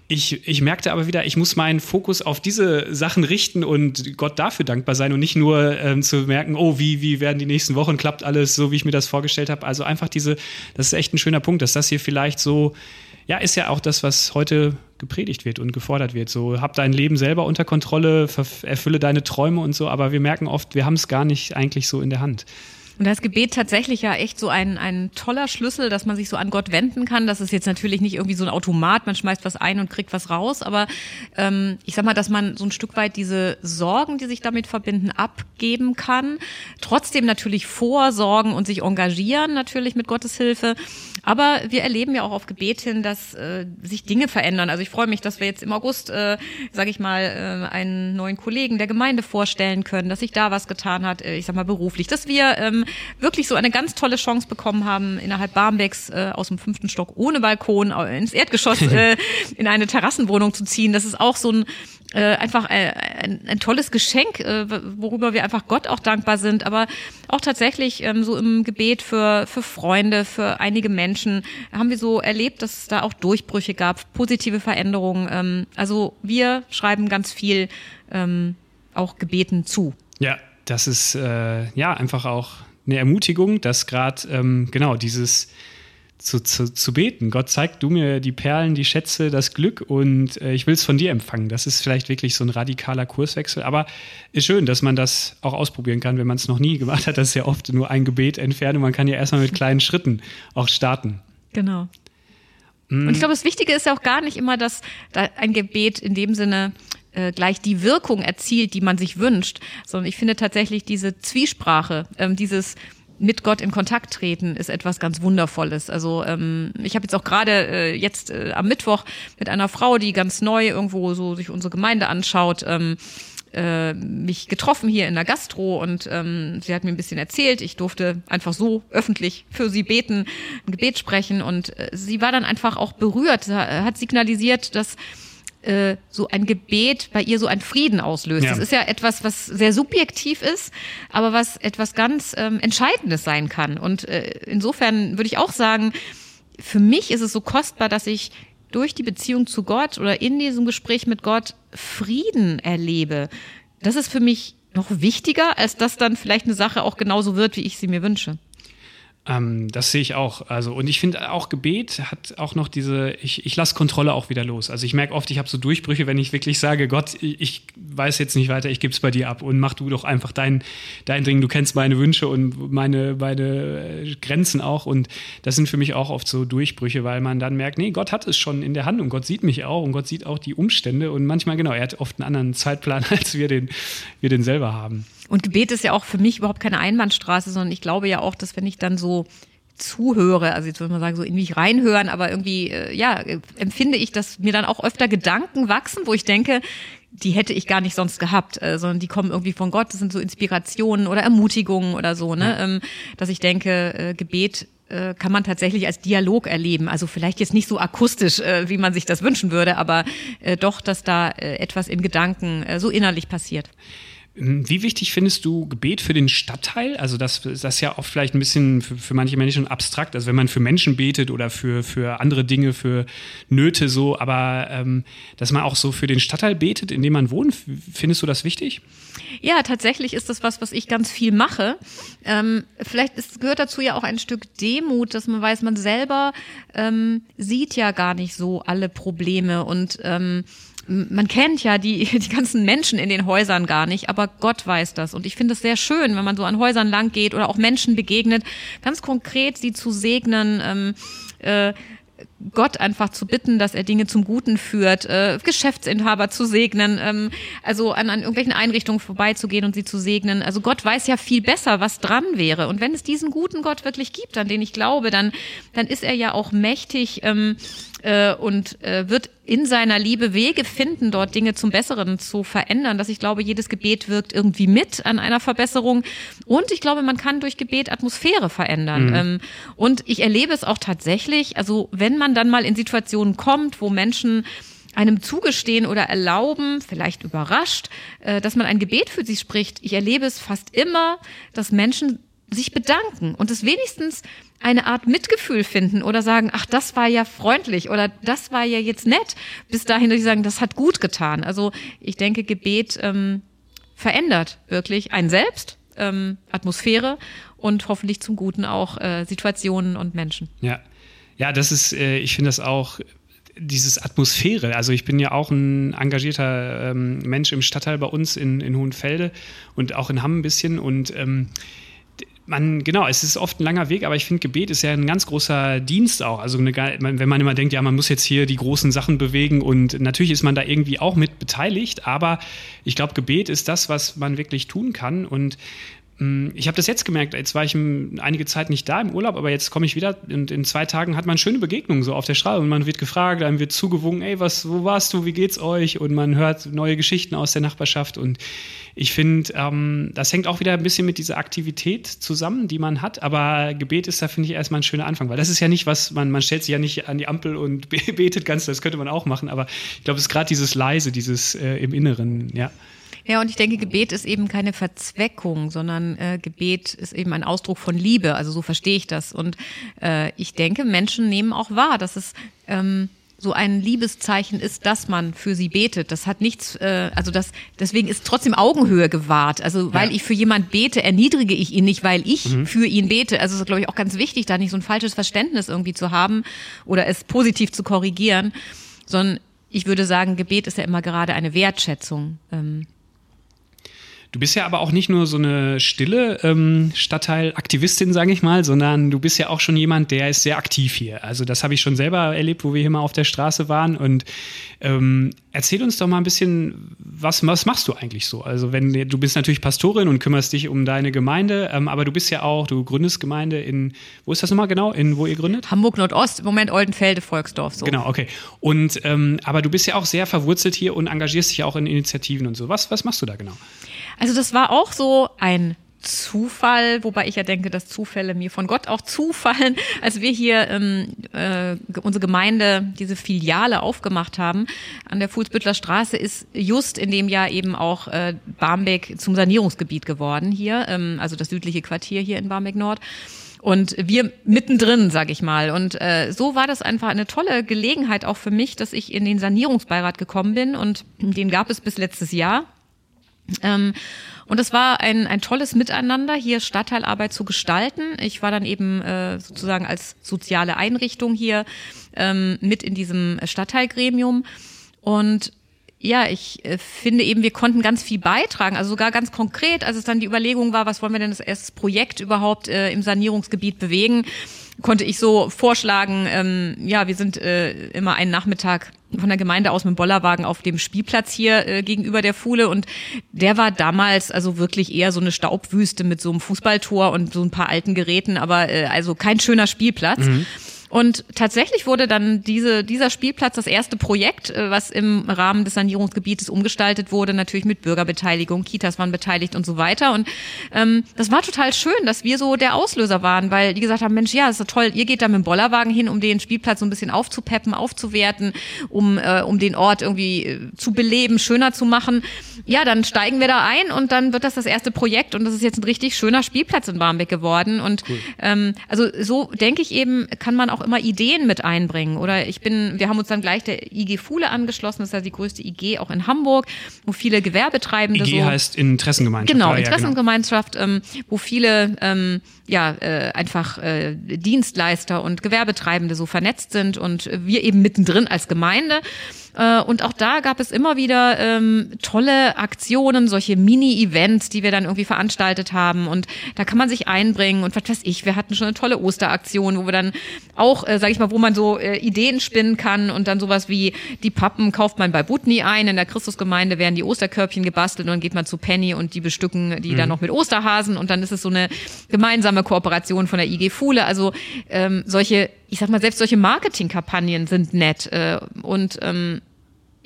ich, ich merkte aber wieder, ich muss meinen Fokus auf diese Sachen richten und Gott dafür dankbar sein und nicht nur ähm, zu merken, oh, wie, wie werden die nächsten Wochen, klappt alles so, wie ich mir das vorgestellt habe. Also einfach diese, das ist echt ein schöner Punkt, dass das hier vielleicht so ja, ist ja auch das, was heute gepredigt wird und gefordert wird. So, hab dein Leben selber unter Kontrolle, erfülle deine Träume und so, aber wir merken oft, wir haben es gar nicht eigentlich so in der Hand. Und das Gebet tatsächlich ja echt so ein, ein toller Schlüssel, dass man sich so an Gott wenden kann. Das ist jetzt natürlich nicht irgendwie so ein Automat, man schmeißt was ein und kriegt was raus, aber ähm, ich sag mal, dass man so ein Stück weit diese Sorgen, die sich damit verbinden, abgeben kann. Trotzdem natürlich vorsorgen und sich engagieren, natürlich mit Gottes Hilfe. Aber wir erleben ja auch auf Gebet hin, dass äh, sich Dinge verändern. Also ich freue mich, dass wir jetzt im August, äh, sage ich mal, äh, einen neuen Kollegen der Gemeinde vorstellen können, dass sich da was getan hat, äh, ich sag mal beruflich, dass wir ähm, wirklich so eine ganz tolle Chance bekommen haben, innerhalb Barmbecks äh, aus dem fünften Stock ohne Balkon ins Erdgeschoss *laughs* äh, in eine Terrassenwohnung zu ziehen. Das ist auch so ein äh, einfach äh, ein, ein tolles Geschenk, äh, worüber wir einfach Gott auch dankbar sind, aber auch tatsächlich ähm, so im Gebet für, für Freunde, für einige Menschen haben wir so erlebt, dass es da auch Durchbrüche gab, positive Veränderungen. Ähm, also wir schreiben ganz viel ähm, auch Gebeten zu. Ja, das ist äh, ja einfach auch eine Ermutigung, dass gerade ähm, genau dieses zu, zu, zu beten. Gott zeigt du mir die Perlen, die Schätze, das Glück und äh, ich will es von dir empfangen. Das ist vielleicht wirklich so ein radikaler Kurswechsel, aber ist schön, dass man das auch ausprobieren kann, wenn man es noch nie gemacht hat. Das ist ja oft nur ein Gebet entfernt und man kann ja erstmal mit kleinen Schritten auch starten. Genau. Mm. Und ich glaube, das Wichtige ist ja auch gar nicht immer, dass da ein Gebet in dem Sinne äh, gleich die Wirkung erzielt, die man sich wünscht, sondern ich finde tatsächlich diese Zwiesprache, ähm, dieses mit Gott in Kontakt treten ist etwas ganz Wundervolles. Also ähm, ich habe jetzt auch gerade äh, jetzt äh, am Mittwoch mit einer Frau, die ganz neu irgendwo so sich unsere Gemeinde anschaut, ähm, äh, mich getroffen hier in der Gastro und ähm, sie hat mir ein bisschen erzählt. Ich durfte einfach so öffentlich für sie beten, ein Gebet sprechen und äh, sie war dann einfach auch berührt, hat signalisiert, dass äh, so ein Gebet bei ihr so ein Frieden auslöst. Ja. Das ist ja etwas, was sehr subjektiv ist, aber was etwas ganz ähm, Entscheidendes sein kann. Und äh, insofern würde ich auch sagen, für mich ist es so kostbar, dass ich durch die Beziehung zu Gott oder in diesem Gespräch mit Gott Frieden erlebe. Das ist für mich noch wichtiger, als dass dann vielleicht eine Sache auch genauso wird, wie ich sie mir wünsche. Ähm, das sehe ich auch. Also, und ich finde auch Gebet hat auch noch diese, ich, ich lasse Kontrolle auch wieder los. Also ich merke oft, ich habe so Durchbrüche, wenn ich wirklich sage, Gott, ich, weiß jetzt nicht weiter, ich gebe es bei dir ab und mach du doch einfach dein, dein Ding. Du kennst meine Wünsche und meine, meine Grenzen auch. Und das sind für mich auch oft so Durchbrüche, weil man dann merkt, nee, Gott hat es schon in der Hand und Gott sieht mich auch und Gott sieht auch die Umstände. Und manchmal, genau, er hat oft einen anderen Zeitplan, *laughs* als wir den, wir den selber haben. Und Gebet ist ja auch für mich überhaupt keine Einbahnstraße, sondern ich glaube ja auch, dass wenn ich dann so zuhöre, also jetzt würde man sagen, so in mich reinhören, aber irgendwie, äh, ja, empfinde ich, dass mir dann auch öfter Gedanken wachsen, wo ich denke, die hätte ich gar nicht sonst gehabt, äh, sondern die kommen irgendwie von Gott, das sind so Inspirationen oder Ermutigungen oder so, ne? Ähm, dass ich denke, äh, Gebet äh, kann man tatsächlich als Dialog erleben. Also vielleicht jetzt nicht so akustisch, äh, wie man sich das wünschen würde, aber äh, doch, dass da äh, etwas in Gedanken äh, so innerlich passiert. Ähm, wie wichtig findest du Gebet für den Stadtteil? Also das, das ist ja oft vielleicht ein bisschen für, für, manche Menschen abstrakt. Also wenn man für Menschen betet oder für, für andere Dinge, für Nöte so, aber ähm, dass man auch so für den Stadtteil betet, in dem man wohnt, findest du das wichtig? Ja, tatsächlich ist das was, was ich ganz viel mache. Ähm, vielleicht ist, gehört dazu ja auch ein Stück Demut, dass man weiß, man selber ähm, sieht ja gar nicht so alle Probleme und ähm, man kennt ja die, *laughs* die ganzen Menschen in den Häusern gar nicht, aber Gott weiß das. Und ich finde es sehr schön, wenn man so an Häusern lang geht oder auch Menschen begegnet, ganz konkret sie zu segnen, ähm, äh, Gott einfach zu bitten, dass er Dinge zum Guten führt, äh, Geschäftsinhaber zu segnen, ähm, also an, an irgendwelchen Einrichtungen vorbeizugehen und sie zu segnen. Also Gott weiß ja viel besser, was dran wäre. Und wenn es diesen guten Gott wirklich gibt, an den ich glaube, dann, dann ist er ja auch mächtig ähm, äh, und äh, wird in seiner Liebe Wege finden, dort Dinge zum Besseren zu verändern. Dass ich glaube, jedes Gebet wirkt irgendwie mit an einer Verbesserung. Und ich glaube, man kann durch Gebet Atmosphäre verändern. Mhm. Ähm, und ich erlebe es auch tatsächlich, also wenn man dann mal in Situationen kommt, wo Menschen einem zugestehen oder erlauben, vielleicht überrascht, äh, dass man ein Gebet für sie spricht. Ich erlebe es fast immer, dass Menschen sich bedanken und es wenigstens eine Art Mitgefühl finden oder sagen, ach, das war ja freundlich oder das war ja jetzt nett, bis dahin, dass sie sagen, das hat gut getan. Also ich denke, Gebet ähm, verändert wirklich ein selbst, ähm, Atmosphäre und hoffentlich zum Guten auch äh, Situationen und Menschen. Ja, ja, das ist, äh, ich finde das auch dieses Atmosphäre. Also ich bin ja auch ein engagierter ähm, Mensch im Stadtteil bei uns in, in Hohenfelde und auch in Hamm ein bisschen und ähm, man, genau, es ist oft ein langer Weg, aber ich finde, Gebet ist ja ein ganz großer Dienst auch. Also, eine, wenn man immer denkt, ja, man muss jetzt hier die großen Sachen bewegen und natürlich ist man da irgendwie auch mit beteiligt, aber ich glaube, Gebet ist das, was man wirklich tun kann und ich habe das jetzt gemerkt, jetzt war ich einige Zeit nicht da im Urlaub, aber jetzt komme ich wieder und in zwei Tagen hat man schöne Begegnungen so auf der Straße und man wird gefragt, einem wird zugewunken, ey, was, wo warst du, wie geht's euch? Und man hört neue Geschichten aus der Nachbarschaft und ich finde, ähm, das hängt auch wieder ein bisschen mit dieser Aktivität zusammen, die man hat, aber Gebet ist da, finde ich, erstmal ein schöner Anfang, weil das ist ja nicht was, man, man stellt sich ja nicht an die Ampel und *laughs* betet ganz, das könnte man auch machen, aber ich glaube, es ist gerade dieses leise, dieses äh, im Inneren, ja. Ja, und ich denke, Gebet ist eben keine Verzweckung, sondern äh, Gebet ist eben ein Ausdruck von Liebe. Also so verstehe ich das. Und äh, ich denke, Menschen nehmen auch wahr, dass es ähm, so ein Liebeszeichen ist, dass man für sie betet. Das hat nichts, äh, also das, deswegen ist trotzdem Augenhöhe gewahrt. Also weil ja. ich für jemand bete, erniedrige ich ihn nicht, weil ich mhm. für ihn bete. Also es ist, glaube ich, auch ganz wichtig, da nicht so ein falsches Verständnis irgendwie zu haben oder es positiv zu korrigieren, sondern ich würde sagen, Gebet ist ja immer gerade eine Wertschätzung. Ähm, Du bist ja aber auch nicht nur so eine stille ähm, Stadtteilaktivistin, sage ich mal, sondern du bist ja auch schon jemand, der ist sehr aktiv hier. Also das habe ich schon selber erlebt, wo wir hier mal auf der Straße waren. Und ähm, erzähl uns doch mal ein bisschen, was, was machst du eigentlich so? Also wenn du bist natürlich Pastorin und kümmerst dich um deine Gemeinde, ähm, aber du bist ja auch, du gründest Gemeinde in, wo ist das nochmal genau, in wo ihr gründet? Hamburg Nordost, im Moment Oldenfelde, Volksdorf. So. Genau, okay. Und ähm, aber du bist ja auch sehr verwurzelt hier und engagierst dich ja auch in Initiativen und so. Was, was machst du da genau? Also das war auch so ein Zufall, wobei ich ja denke, dass Zufälle mir von Gott auch zufallen, als wir hier ähm, äh, unsere Gemeinde, diese Filiale aufgemacht haben an der Fuhlsbüttler Straße, ist just in dem Jahr eben auch äh, Barmbek zum Sanierungsgebiet geworden hier, ähm, also das südliche Quartier hier in Barmbek Nord. Und wir mittendrin, sag ich mal. Und äh, so war das einfach eine tolle Gelegenheit auch für mich, dass ich in den Sanierungsbeirat gekommen bin. Und den gab es bis letztes Jahr. Ähm, und es war ein, ein tolles Miteinander, hier Stadtteilarbeit zu gestalten. Ich war dann eben äh, sozusagen als soziale Einrichtung hier ähm, mit in diesem Stadtteilgremium. Und ja, ich äh, finde eben, wir konnten ganz viel beitragen, also sogar ganz konkret, als es dann die Überlegung war, was wollen wir denn das erste Projekt überhaupt äh, im Sanierungsgebiet bewegen, konnte ich so vorschlagen, ähm, ja, wir sind äh, immer einen Nachmittag von der Gemeinde aus mit dem Bollerwagen auf dem Spielplatz hier äh, gegenüber der Fuhle und der war damals also wirklich eher so eine Staubwüste mit so einem Fußballtor und so ein paar alten Geräten, aber äh, also kein schöner Spielplatz. Mhm. Und tatsächlich wurde dann diese, dieser Spielplatz das erste Projekt, äh, was im Rahmen des Sanierungsgebietes umgestaltet wurde, natürlich mit Bürgerbeteiligung, Kitas waren beteiligt und so weiter. Und ähm, das war total schön, dass wir so der Auslöser waren, weil die gesagt haben, Mensch, ja, ist so toll, ihr geht da mit dem Bollerwagen hin, um den Spielplatz so ein bisschen aufzupeppen, aufzuwerten, um, äh, um den Ort irgendwie äh, zu beleben, schöner zu machen. Ja, dann steigen wir da ein und dann wird das das erste Projekt und das ist jetzt ein richtig schöner Spielplatz in Barmbek geworden. Und cool. ähm, also so denke ich eben, kann man auch auch immer Ideen mit einbringen. Oder ich bin, wir haben uns dann gleich der IG Fuhle angeschlossen, das ist ja die größte IG auch in Hamburg, wo viele Gewerbetreibende IG so. heißt Interessengemeinschaft. Genau, ah, Interessengemeinschaft, ja, genau. ähm, wo viele ähm, ja äh, einfach äh, Dienstleister und Gewerbetreibende so vernetzt sind und wir eben mittendrin als Gemeinde. Äh, und auch da gab es immer wieder ähm, tolle Aktionen, solche Mini-Events, die wir dann irgendwie veranstaltet haben. Und da kann man sich einbringen und was weiß ich, wir hatten schon eine tolle Osteraktion, wo wir dann auch, äh, sag ich mal, wo man so äh, Ideen spinnen kann und dann sowas wie die Pappen kauft man bei Butni ein, in der Christusgemeinde werden die Osterkörbchen gebastelt und dann geht man zu Penny und die bestücken die mhm. dann noch mit Osterhasen und dann ist es so eine gemeinsame Kooperation von der IG Fule. Also ähm, solche, ich sag mal, selbst solche Marketingkampagnen sind nett äh, und ähm,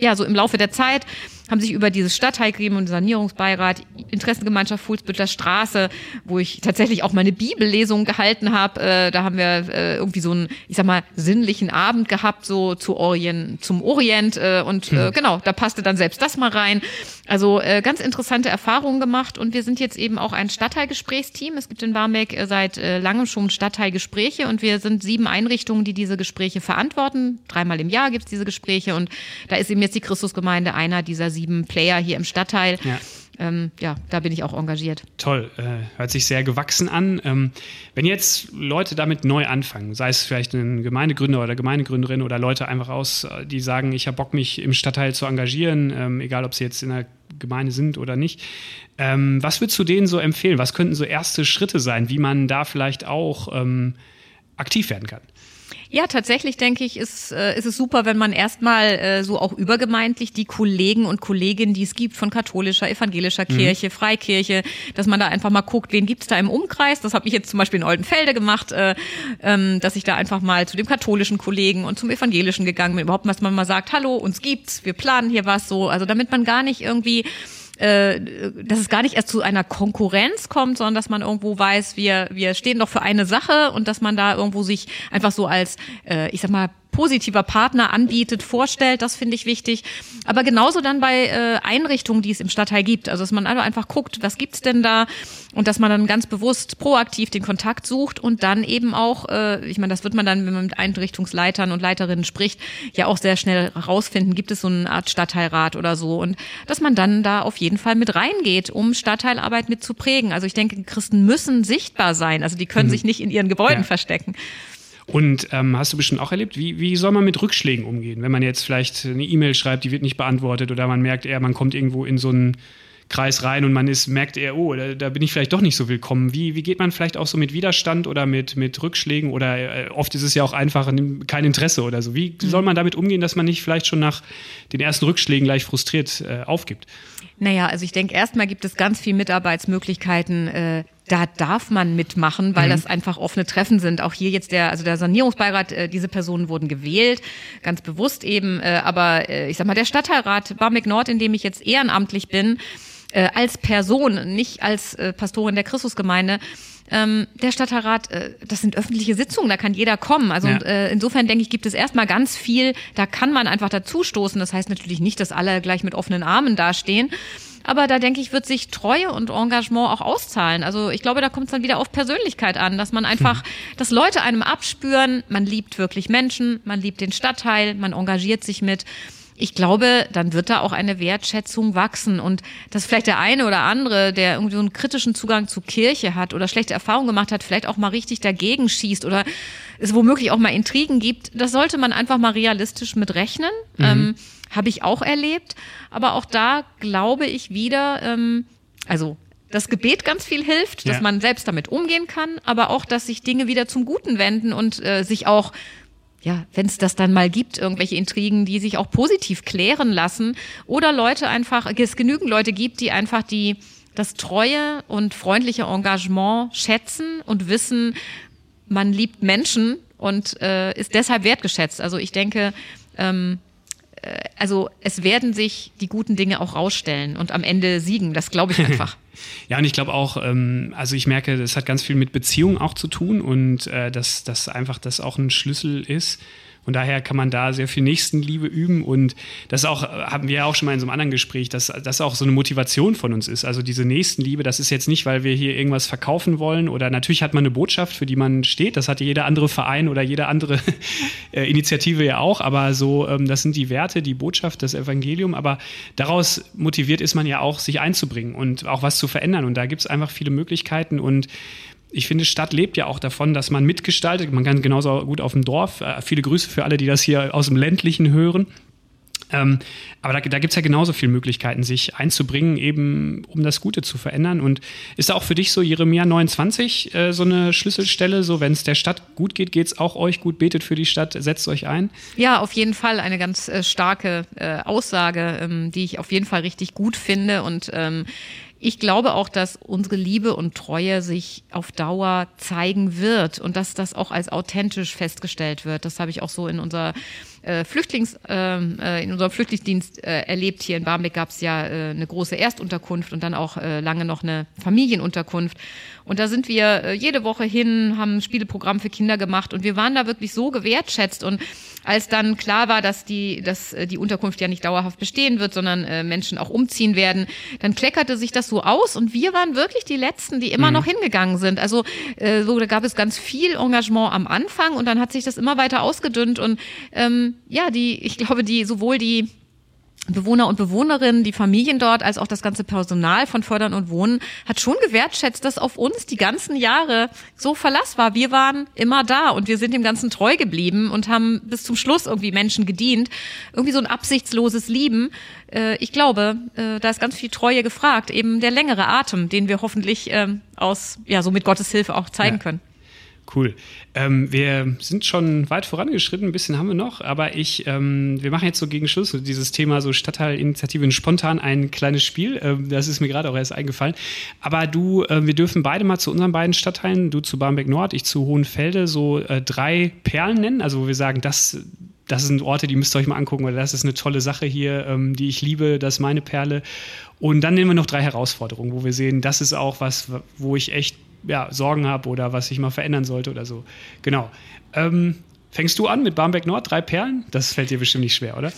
ja, so im Laufe der Zeit haben sich über dieses Stadtteilgremium und Sanierungsbeirat, Interessengemeinschaft Fuhlsbüttler Straße, wo ich tatsächlich auch meine Bibellesung gehalten habe, äh, da haben wir äh, irgendwie so einen, ich sag mal, sinnlichen Abend gehabt, so zu Orient, zum Orient äh, und äh, hm. genau, da passte dann selbst das mal rein. Also äh, ganz interessante Erfahrungen gemacht und wir sind jetzt eben auch ein Stadtteilgesprächsteam. Es gibt in Barmbek äh, seit äh, langem schon Stadtteilgespräche und wir sind sieben Einrichtungen, die diese Gespräche verantworten. Dreimal im Jahr gibt's diese Gespräche und da ist eben jetzt die Christusgemeinde einer dieser sieben sieben Player hier im Stadtteil. Ja. Ähm, ja, da bin ich auch engagiert. Toll, äh, hört sich sehr gewachsen an. Ähm, wenn jetzt Leute damit neu anfangen, sei es vielleicht ein Gemeindegründer oder Gemeindegründerin oder Leute einfach aus, die sagen, ich habe Bock, mich im Stadtteil zu engagieren, ähm, egal ob sie jetzt in der Gemeinde sind oder nicht. Ähm, was würdest du denen so empfehlen? Was könnten so erste Schritte sein, wie man da vielleicht auch ähm, aktiv werden kann? Ja, tatsächlich denke ich, ist, äh, ist es super, wenn man erstmal äh, so auch übergemeindlich die Kollegen und Kolleginnen, die es gibt von katholischer, evangelischer mhm. Kirche, mhm. Freikirche, dass man da einfach mal guckt, wen gibt's da im Umkreis. Das habe ich jetzt zum Beispiel in Oldenfelde gemacht, äh, ähm, dass ich da einfach mal zu dem katholischen Kollegen und zum evangelischen gegangen bin. Überhaupt, dass man mal sagt, hallo, uns gibt's, wir planen hier was so. Also damit man gar nicht irgendwie äh, dass es gar nicht erst zu einer Konkurrenz kommt, sondern dass man irgendwo weiß, wir, wir stehen doch für eine Sache und dass man da irgendwo sich einfach so als, äh, ich sag mal, positiver Partner anbietet, vorstellt, das finde ich wichtig. Aber genauso dann bei äh, Einrichtungen, die es im Stadtteil gibt. Also dass man einfach guckt, was gibt's denn da und dass man dann ganz bewusst proaktiv den Kontakt sucht und dann eben auch, äh, ich meine, das wird man dann, wenn man mit Einrichtungsleitern und Leiterinnen spricht, ja auch sehr schnell herausfinden, gibt es so eine Art Stadtteilrat oder so und dass man dann da auf jeden Fall mit reingeht, um Stadtteilarbeit mit zu prägen. Also ich denke, Christen müssen sichtbar sein. Also die können mhm. sich nicht in ihren Gebäuden ja. verstecken. Und ähm, hast du bestimmt auch erlebt, wie, wie soll man mit Rückschlägen umgehen, wenn man jetzt vielleicht eine E-Mail schreibt, die wird nicht beantwortet oder man merkt eher, man kommt irgendwo in so einen Kreis rein und man ist, merkt eher, oh, da, da, bin ich vielleicht doch nicht so willkommen. Wie, wie geht man vielleicht auch so mit Widerstand oder mit, mit Rückschlägen oder äh, oft ist es ja auch einfach kein Interesse oder so. Wie soll man damit umgehen, dass man nicht vielleicht schon nach den ersten Rückschlägen gleich frustriert äh, aufgibt? Naja, also ich denke, erstmal gibt es ganz viele Mitarbeitsmöglichkeiten. Äh, da darf man mitmachen, weil mhm. das einfach offene Treffen sind. Auch hier jetzt der, also der Sanierungsbeirat, äh, diese Personen wurden gewählt, ganz bewusst eben. Äh, aber äh, ich sag mal, der Stadtteilrat Barmbek Nord, in dem ich jetzt ehrenamtlich bin, äh, als Person, nicht als äh, Pastorin der Christusgemeinde, ähm, der Stadtteilrat, äh, das sind öffentliche Sitzungen, da kann jeder kommen. Also ja. äh, insofern denke ich, gibt es erstmal ganz viel, da kann man einfach dazustoßen. Das heißt natürlich nicht, dass alle gleich mit offenen Armen dastehen. Aber da denke ich, wird sich Treue und Engagement auch auszahlen. Also ich glaube, da kommt es dann wieder auf Persönlichkeit an, dass man einfach, hm. dass Leute einem abspüren, man liebt wirklich Menschen, man liebt den Stadtteil, man engagiert sich mit ich glaube, dann wird da auch eine Wertschätzung wachsen und dass vielleicht der eine oder andere, der irgendwie so einen kritischen Zugang zur Kirche hat oder schlechte Erfahrungen gemacht hat, vielleicht auch mal richtig dagegen schießt oder es womöglich auch mal Intrigen gibt, das sollte man einfach mal realistisch mit rechnen. Mhm. Ähm, Habe ich auch erlebt. Aber auch da glaube ich wieder, ähm, also das Gebet ganz viel hilft, dass ja. man selbst damit umgehen kann, aber auch, dass sich Dinge wieder zum Guten wenden und äh, sich auch ja, wenn es das dann mal gibt, irgendwelche Intrigen, die sich auch positiv klären lassen oder Leute einfach, es genügend Leute gibt, die einfach die das treue und freundliche Engagement schätzen und wissen, man liebt Menschen und äh, ist deshalb wertgeschätzt. Also ich denke, ähm, äh, also es werden sich die guten Dinge auch rausstellen und am Ende siegen. Das glaube ich *laughs* einfach. ja, und ich glaube auch, ähm, also ich merke, das hat ganz viel mit Beziehung auch zu tun und äh, dass das einfach das auch ein Schlüssel ist von daher kann man da sehr viel Nächstenliebe üben und das auch, haben wir ja auch schon mal in so einem anderen Gespräch, dass das auch so eine Motivation von uns ist. Also diese Nächstenliebe, das ist jetzt nicht, weil wir hier irgendwas verkaufen wollen oder natürlich hat man eine Botschaft, für die man steht. Das hat jeder andere Verein oder jede andere *laughs* äh, Initiative ja auch, aber so, ähm, das sind die Werte, die Botschaft, das Evangelium. Aber daraus motiviert ist man ja auch, sich einzubringen und auch was zu verändern. Und da gibt es einfach viele Möglichkeiten und ich finde, Stadt lebt ja auch davon, dass man mitgestaltet. Man kann genauso gut auf dem Dorf. Äh, viele Grüße für alle, die das hier aus dem ländlichen hören. Ähm, aber da, da gibt es ja genauso viele Möglichkeiten, sich einzubringen, eben um das Gute zu verändern. Und ist da auch für dich so Jeremia 29 äh, so eine Schlüsselstelle, so wenn es der Stadt gut geht, geht es auch euch gut, betet für die Stadt, setzt euch ein? Ja, auf jeden Fall eine ganz äh, starke äh, Aussage, ähm, die ich auf jeden Fall richtig gut finde und ähm, ich glaube auch, dass unsere Liebe und Treue sich auf Dauer zeigen wird und dass das auch als authentisch festgestellt wird. Das habe ich auch so in unserer äh, Flüchtlings, ähm, äh, in unserem Flüchtlingsdienst äh, erlebt. Hier in Barmbek gab es ja äh, eine große Erstunterkunft und dann auch äh, lange noch eine Familienunterkunft. Und da sind wir äh, jede Woche hin, haben ein Spieleprogramm für Kinder gemacht und wir waren da wirklich so gewertschätzt. Und als dann klar war, dass die, dass die Unterkunft ja nicht dauerhaft bestehen wird, sondern äh, Menschen auch umziehen werden, dann kleckerte sich das so aus und wir waren wirklich die Letzten, die immer mhm. noch hingegangen sind. Also äh, so, da gab es ganz viel Engagement am Anfang und dann hat sich das immer weiter ausgedünnt und ähm, ja, die, ich glaube, die sowohl die Bewohner und Bewohnerinnen, die Familien dort, als auch das ganze Personal von Fördern und Wohnen hat schon gewertschätzt, dass auf uns die ganzen Jahre so Verlass war. Wir waren immer da und wir sind dem Ganzen treu geblieben und haben bis zum Schluss irgendwie Menschen gedient. Irgendwie so ein absichtsloses Lieben. Äh, ich glaube, äh, da ist ganz viel Treue gefragt. Eben der längere Atem, den wir hoffentlich ähm, aus, ja, so mit Gottes Hilfe auch zeigen ja. können. Cool. Ähm, wir sind schon weit vorangeschritten, ein bisschen haben wir noch, aber ich, ähm, wir machen jetzt so gegen Schluss dieses Thema so Stadtteilinitiativen spontan ein kleines Spiel. Ähm, das ist mir gerade auch erst eingefallen. Aber du, äh, wir dürfen beide mal zu unseren beiden Stadtteilen, du zu Barmbek Nord, ich zu Hohenfelde, so äh, drei Perlen nennen, also wo wir sagen, das das sind Orte, die müsst ihr euch mal angucken, weil das ist eine tolle Sache hier, ähm, die ich liebe, das ist meine Perle. Und dann nehmen wir noch drei Herausforderungen, wo wir sehen, das ist auch was, wo ich echt ja, Sorgen habe oder was ich mal verändern sollte oder so. Genau. Ähm, fängst du an mit Barmbek Nord, drei Perlen? Das fällt dir bestimmt nicht schwer, oder?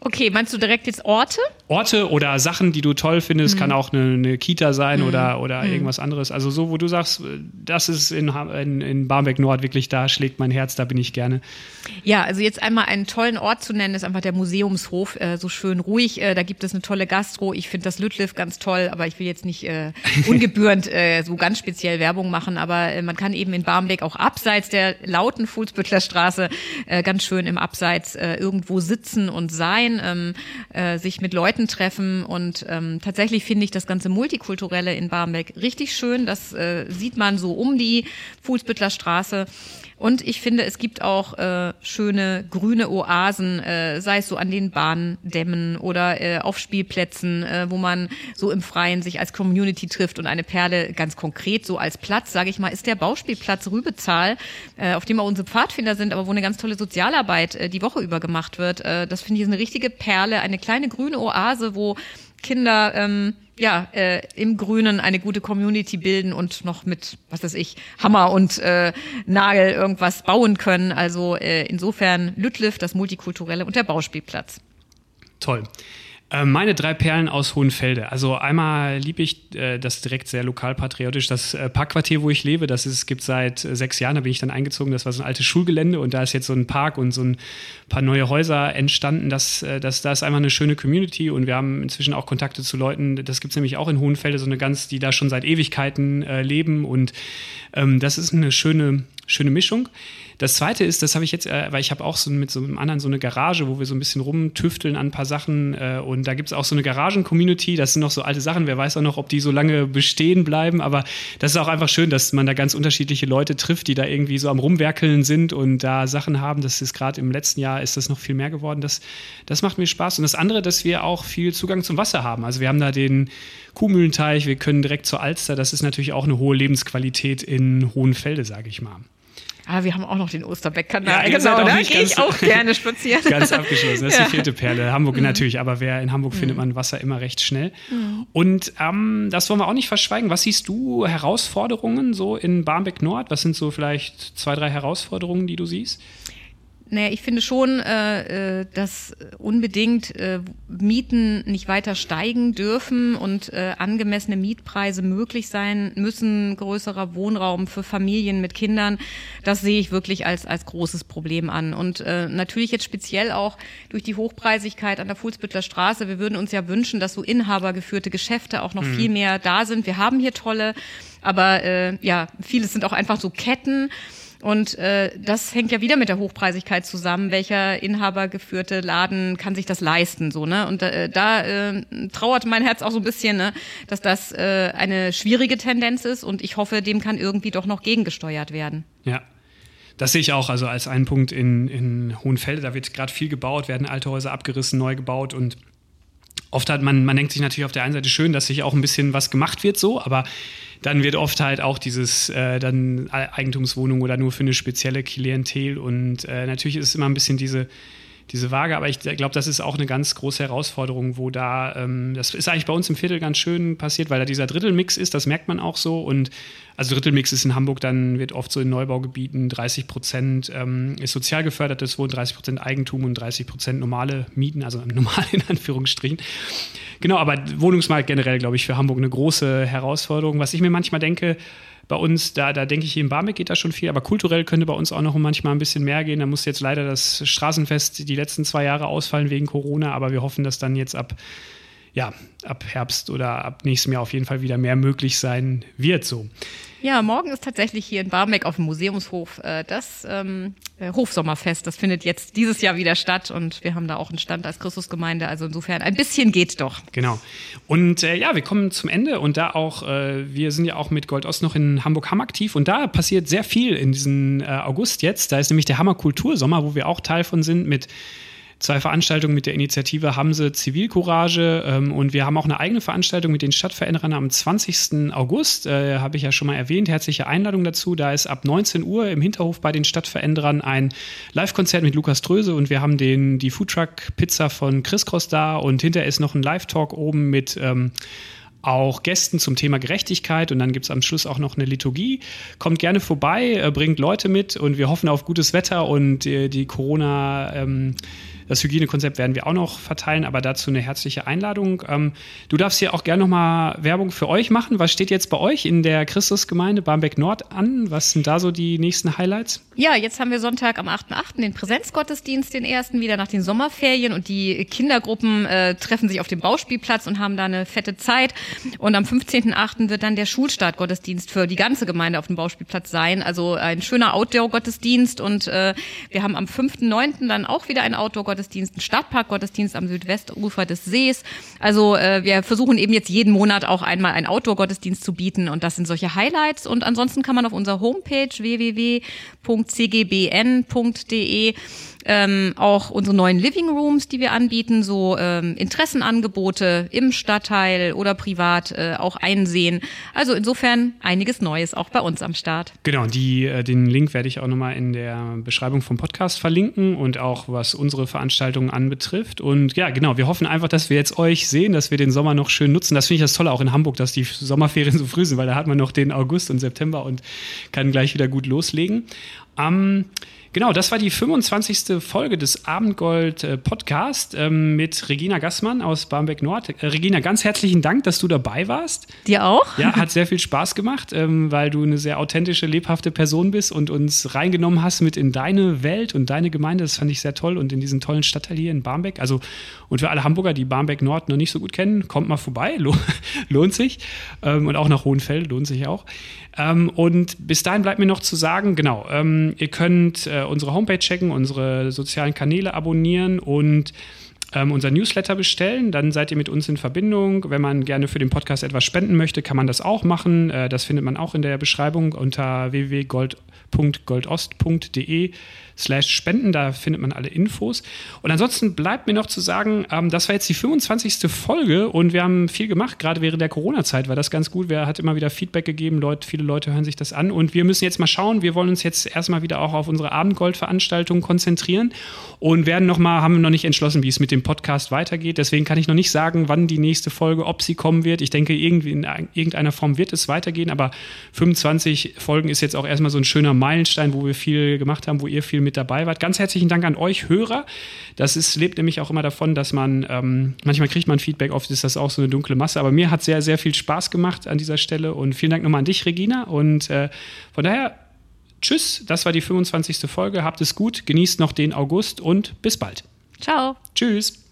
Okay, meinst du direkt jetzt Orte? Orte oder Sachen, die du toll findest, mhm. kann auch eine, eine Kita sein mhm. oder, oder mhm. irgendwas anderes. Also so, wo du sagst, das ist in, in, in Barmbek Nord wirklich, da schlägt mein Herz, da bin ich gerne. Ja, also jetzt einmal einen tollen Ort zu nennen, ist einfach der Museumshof, äh, so schön ruhig. Äh, da gibt es eine tolle Gastro. Ich finde das Lütliff ganz toll, aber ich will jetzt nicht äh, *laughs* ungebührend äh, so ganz speziell Werbung machen. Aber äh, man kann eben in Barmbek auch abseits der lauten Fuhlsbüttler Straße äh, ganz schön im Abseits irgendwo sitzen und sein ähm, äh, sich mit Leuten treffen. Und ähm, tatsächlich finde ich das ganze Multikulturelle in Barmbek richtig schön. Das äh, sieht man so um die Fuhlsbüttler Straße. Und ich finde, es gibt auch äh, schöne grüne Oasen, äh, sei es so an den Bahndämmen oder äh, auf Spielplätzen, äh, wo man so im Freien sich als Community trifft und eine Perle ganz konkret so als Platz, sage ich mal, ist der Bauspielplatz Rübezahl, äh, auf dem auch unsere Pfadfinder sind, aber wo eine ganz tolle Sozialarbeit äh, die Woche über gemacht wird. Äh, das finde ich ist eine richtige Perle, eine kleine grüne Oase, wo Kinder ähm, ja, äh, im Grünen eine gute Community bilden und noch mit, was weiß ich, Hammer und äh, Nagel irgendwas bauen können. Also äh, insofern Lüttliff, das Multikulturelle und der Bauspielplatz. Toll. Äh, meine drei Perlen aus Hohenfelde. Also einmal liebe ich äh, das direkt sehr lokalpatriotisch, das äh, Parkquartier, wo ich lebe. Das ist, gibt seit äh, sechs Jahren, da bin ich dann eingezogen. Das war so ein altes Schulgelände und da ist jetzt so ein Park und so ein paar neue Häuser entstanden. Das, äh, das, da ist einfach eine schöne Community und wir haben inzwischen auch Kontakte zu Leuten. Das gibt es nämlich auch in Hohenfelde, so eine ganz, die da schon seit Ewigkeiten äh, leben und ähm, das ist eine schöne, schöne Mischung. Das zweite ist, das habe ich jetzt, äh, weil ich habe auch so mit so einem anderen so eine Garage, wo wir so ein bisschen rumtüfteln an ein paar Sachen. Äh, und da gibt es auch so eine Garagen-Community. Das sind noch so alte Sachen. Wer weiß auch noch, ob die so lange bestehen bleiben. Aber das ist auch einfach schön, dass man da ganz unterschiedliche Leute trifft, die da irgendwie so am Rumwerkeln sind und da Sachen haben. Das ist gerade im letzten Jahr ist das noch viel mehr geworden. Das, das macht mir Spaß. Und das andere, dass wir auch viel Zugang zum Wasser haben. Also wir haben da den Kuhmühlenteich, wir können direkt zur Alster. Das ist natürlich auch eine hohe Lebensqualität in Hohenfelde, sage ich mal. Ah, wir haben auch noch den Osterbeck-Kanal. Ja, genau, da gehe ich auch gerne spazieren. *laughs* Ganz abgeschlossen. Das ist ja. die vierte Perle. Hamburg mhm. natürlich, aber wer in Hamburg mhm. findet man Wasser immer recht schnell. Mhm. Und ähm, das wollen wir auch nicht verschweigen. Was siehst du Herausforderungen so in Barmbek Nord? Was sind so vielleicht zwei, drei Herausforderungen, die du siehst? Naja, ich finde schon, äh, äh, dass unbedingt äh, Mieten nicht weiter steigen dürfen und äh, angemessene Mietpreise möglich sein müssen, größerer Wohnraum für Familien mit Kindern. Das sehe ich wirklich als, als großes Problem an. Und äh, natürlich jetzt speziell auch durch die Hochpreisigkeit an der Fuhlsbüttler Straße. Wir würden uns ja wünschen, dass so inhabergeführte Geschäfte auch noch mhm. viel mehr da sind. Wir haben hier tolle, aber äh, ja, vieles sind auch einfach so Ketten. Und äh, das hängt ja wieder mit der Hochpreisigkeit zusammen. Welcher inhabergeführte Laden kann sich das leisten? So, ne? Und äh, da äh, trauert mein Herz auch so ein bisschen, ne? dass das äh, eine schwierige Tendenz ist und ich hoffe, dem kann irgendwie doch noch gegengesteuert werden. Ja. Das sehe ich auch also als einen Punkt in, in Hohenfelde. Da wird gerade viel gebaut, werden alte Häuser abgerissen, neu gebaut und oft hat man, man denkt sich natürlich auf der einen Seite schön, dass sich auch ein bisschen was gemacht wird so, aber dann wird oft halt auch dieses äh, dann Eigentumswohnung oder nur für eine spezielle Klientel und äh, natürlich ist es immer ein bisschen diese diese Waage, aber ich glaube, das ist auch eine ganz große Herausforderung, wo da, ähm, das ist eigentlich bei uns im Viertel ganz schön passiert, weil da dieser Drittelmix ist, das merkt man auch so und also Drittelmix ist in Hamburg, dann wird oft so in Neubaugebieten 30 Prozent ähm, ist sozial gefördertes Wohnen, 30 Prozent Eigentum und 30 Prozent normale Mieten, also normal in Anführungsstrichen. Genau, aber Wohnungsmarkt generell, glaube ich, für Hamburg eine große Herausforderung. Was ich mir manchmal denke, bei uns, da, da denke ich, in Barmbek geht da schon viel, aber kulturell könnte bei uns auch noch manchmal ein bisschen mehr gehen. Da muss jetzt leider das Straßenfest die letzten zwei Jahre ausfallen wegen Corona, aber wir hoffen, dass dann jetzt ab, ja, ab Herbst oder ab nächstem Jahr auf jeden Fall wieder mehr möglich sein wird. So. Ja, morgen ist tatsächlich hier in Barmbek auf dem Museumshof äh, das ähm, äh, Hofsommerfest. Das findet jetzt dieses Jahr wieder statt und wir haben da auch einen Stand als Christusgemeinde. Also insofern ein bisschen geht doch. Genau. Und äh, ja, wir kommen zum Ende und da auch, äh, wir sind ja auch mit Gold Ost noch in Hamburg-Hamm aktiv und da passiert sehr viel in diesem äh, August jetzt. Da ist nämlich der Hammer Kultursommer, wo wir auch Teil von sind mit zwei Veranstaltungen mit der Initiative Hamse Zivilcourage ähm, und wir haben auch eine eigene Veranstaltung mit den Stadtveränderern am 20. August, äh, habe ich ja schon mal erwähnt, herzliche Einladung dazu. Da ist ab 19 Uhr im Hinterhof bei den Stadtveränderern ein Live-Konzert mit Lukas Tröse und wir haben den, die Foodtruck-Pizza von Chris Cross da und hinterher ist noch ein Live-Talk oben mit ähm, auch Gästen zum Thema Gerechtigkeit und dann gibt es am Schluss auch noch eine Liturgie. Kommt gerne vorbei, äh, bringt Leute mit und wir hoffen auf gutes Wetter und äh, die Corona- ähm, das Hygienekonzept werden wir auch noch verteilen, aber dazu eine herzliche Einladung. Ähm, du darfst hier auch gerne nochmal Werbung für euch machen. Was steht jetzt bei euch in der Christusgemeinde Barmbek Nord an? Was sind da so die nächsten Highlights? Ja, jetzt haben wir Sonntag am 8.8. den Präsenzgottesdienst, den ersten, wieder nach den Sommerferien und die Kindergruppen äh, treffen sich auf dem Bauspielplatz und haben da eine fette Zeit. Und am 15.8. wird dann der Schulstartgottesdienst für die ganze Gemeinde auf dem Bauspielplatz sein. Also ein schöner Outdoor-Gottesdienst und äh, wir haben am 5.9. dann auch wieder ein Outdoor-Gottesdienst Gottesdienst, einen Stadtparkgottesdienst am Südwestufer des Sees. Also äh, wir versuchen eben jetzt jeden Monat auch einmal einen Outdoor-Gottesdienst zu bieten und das sind solche Highlights. Und ansonsten kann man auf unserer Homepage www.cgbn.de ähm, auch unsere neuen Living Rooms, die wir anbieten, so ähm, Interessenangebote im Stadtteil oder privat äh, auch einsehen. Also insofern einiges Neues auch bei uns am Start. Genau, die, äh, den Link werde ich auch nochmal in der Beschreibung vom Podcast verlinken und auch was unsere Veranstaltungen anbetrifft. Und ja, genau, wir hoffen einfach, dass wir jetzt euch sehen, dass wir den Sommer noch schön nutzen. Das finde ich das Tolle auch in Hamburg, dass die Sommerferien *laughs* so früh sind, weil da hat man noch den August und September und kann gleich wieder gut loslegen. Ähm, Genau, das war die 25. Folge des Abendgold äh, Podcast ähm, mit Regina Gassmann aus Barmbek Nord. Äh, Regina, ganz herzlichen Dank, dass du dabei warst. Dir auch? Ja, hat sehr viel Spaß gemacht, ähm, weil du eine sehr authentische, lebhafte Person bist und uns reingenommen hast mit in deine Welt und deine Gemeinde. Das fand ich sehr toll und in diesen tollen Stadtteil hier in Barmbek. Also, und für alle Hamburger, die Barmbek Nord noch nicht so gut kennen, kommt mal vorbei, *laughs* lohnt sich. Ähm, und auch nach Hohenfeld lohnt sich auch. Ähm, und bis dahin bleibt mir noch zu sagen, genau, ähm, ihr könnt äh, unsere Homepage checken, unsere sozialen Kanäle abonnieren und ähm, unser Newsletter bestellen. Dann seid ihr mit uns in Verbindung. Wenn man gerne für den Podcast etwas spenden möchte, kann man das auch machen. Äh, das findet man auch in der Beschreibung unter www.goldost.de slash spenden, da findet man alle Infos. Und ansonsten bleibt mir noch zu sagen, ähm, das war jetzt die 25. Folge und wir haben viel gemacht, gerade während der Corona-Zeit war das ganz gut. Wer hat immer wieder Feedback gegeben, Leute, viele Leute hören sich das an und wir müssen jetzt mal schauen, wir wollen uns jetzt erstmal wieder auch auf unsere Abendgold-Veranstaltung konzentrieren und werden nochmal, haben noch nicht entschlossen, wie es mit dem Podcast weitergeht. Deswegen kann ich noch nicht sagen, wann die nächste Folge, ob sie kommen wird. Ich denke, irgendwie in irgendeiner Form wird es weitergehen, aber 25 Folgen ist jetzt auch erstmal so ein schöner Meilenstein, wo wir viel gemacht haben, wo ihr viel mit dabei wart. Ganz herzlichen Dank an euch Hörer. Das ist, lebt nämlich auch immer davon, dass man, ähm, manchmal kriegt man Feedback, oft ist das auch so eine dunkle Masse, aber mir hat sehr, sehr viel Spaß gemacht an dieser Stelle und vielen Dank nochmal an dich, Regina. Und äh, von daher, tschüss, das war die 25. Folge. Habt es gut, genießt noch den August und bis bald. Ciao. Tschüss.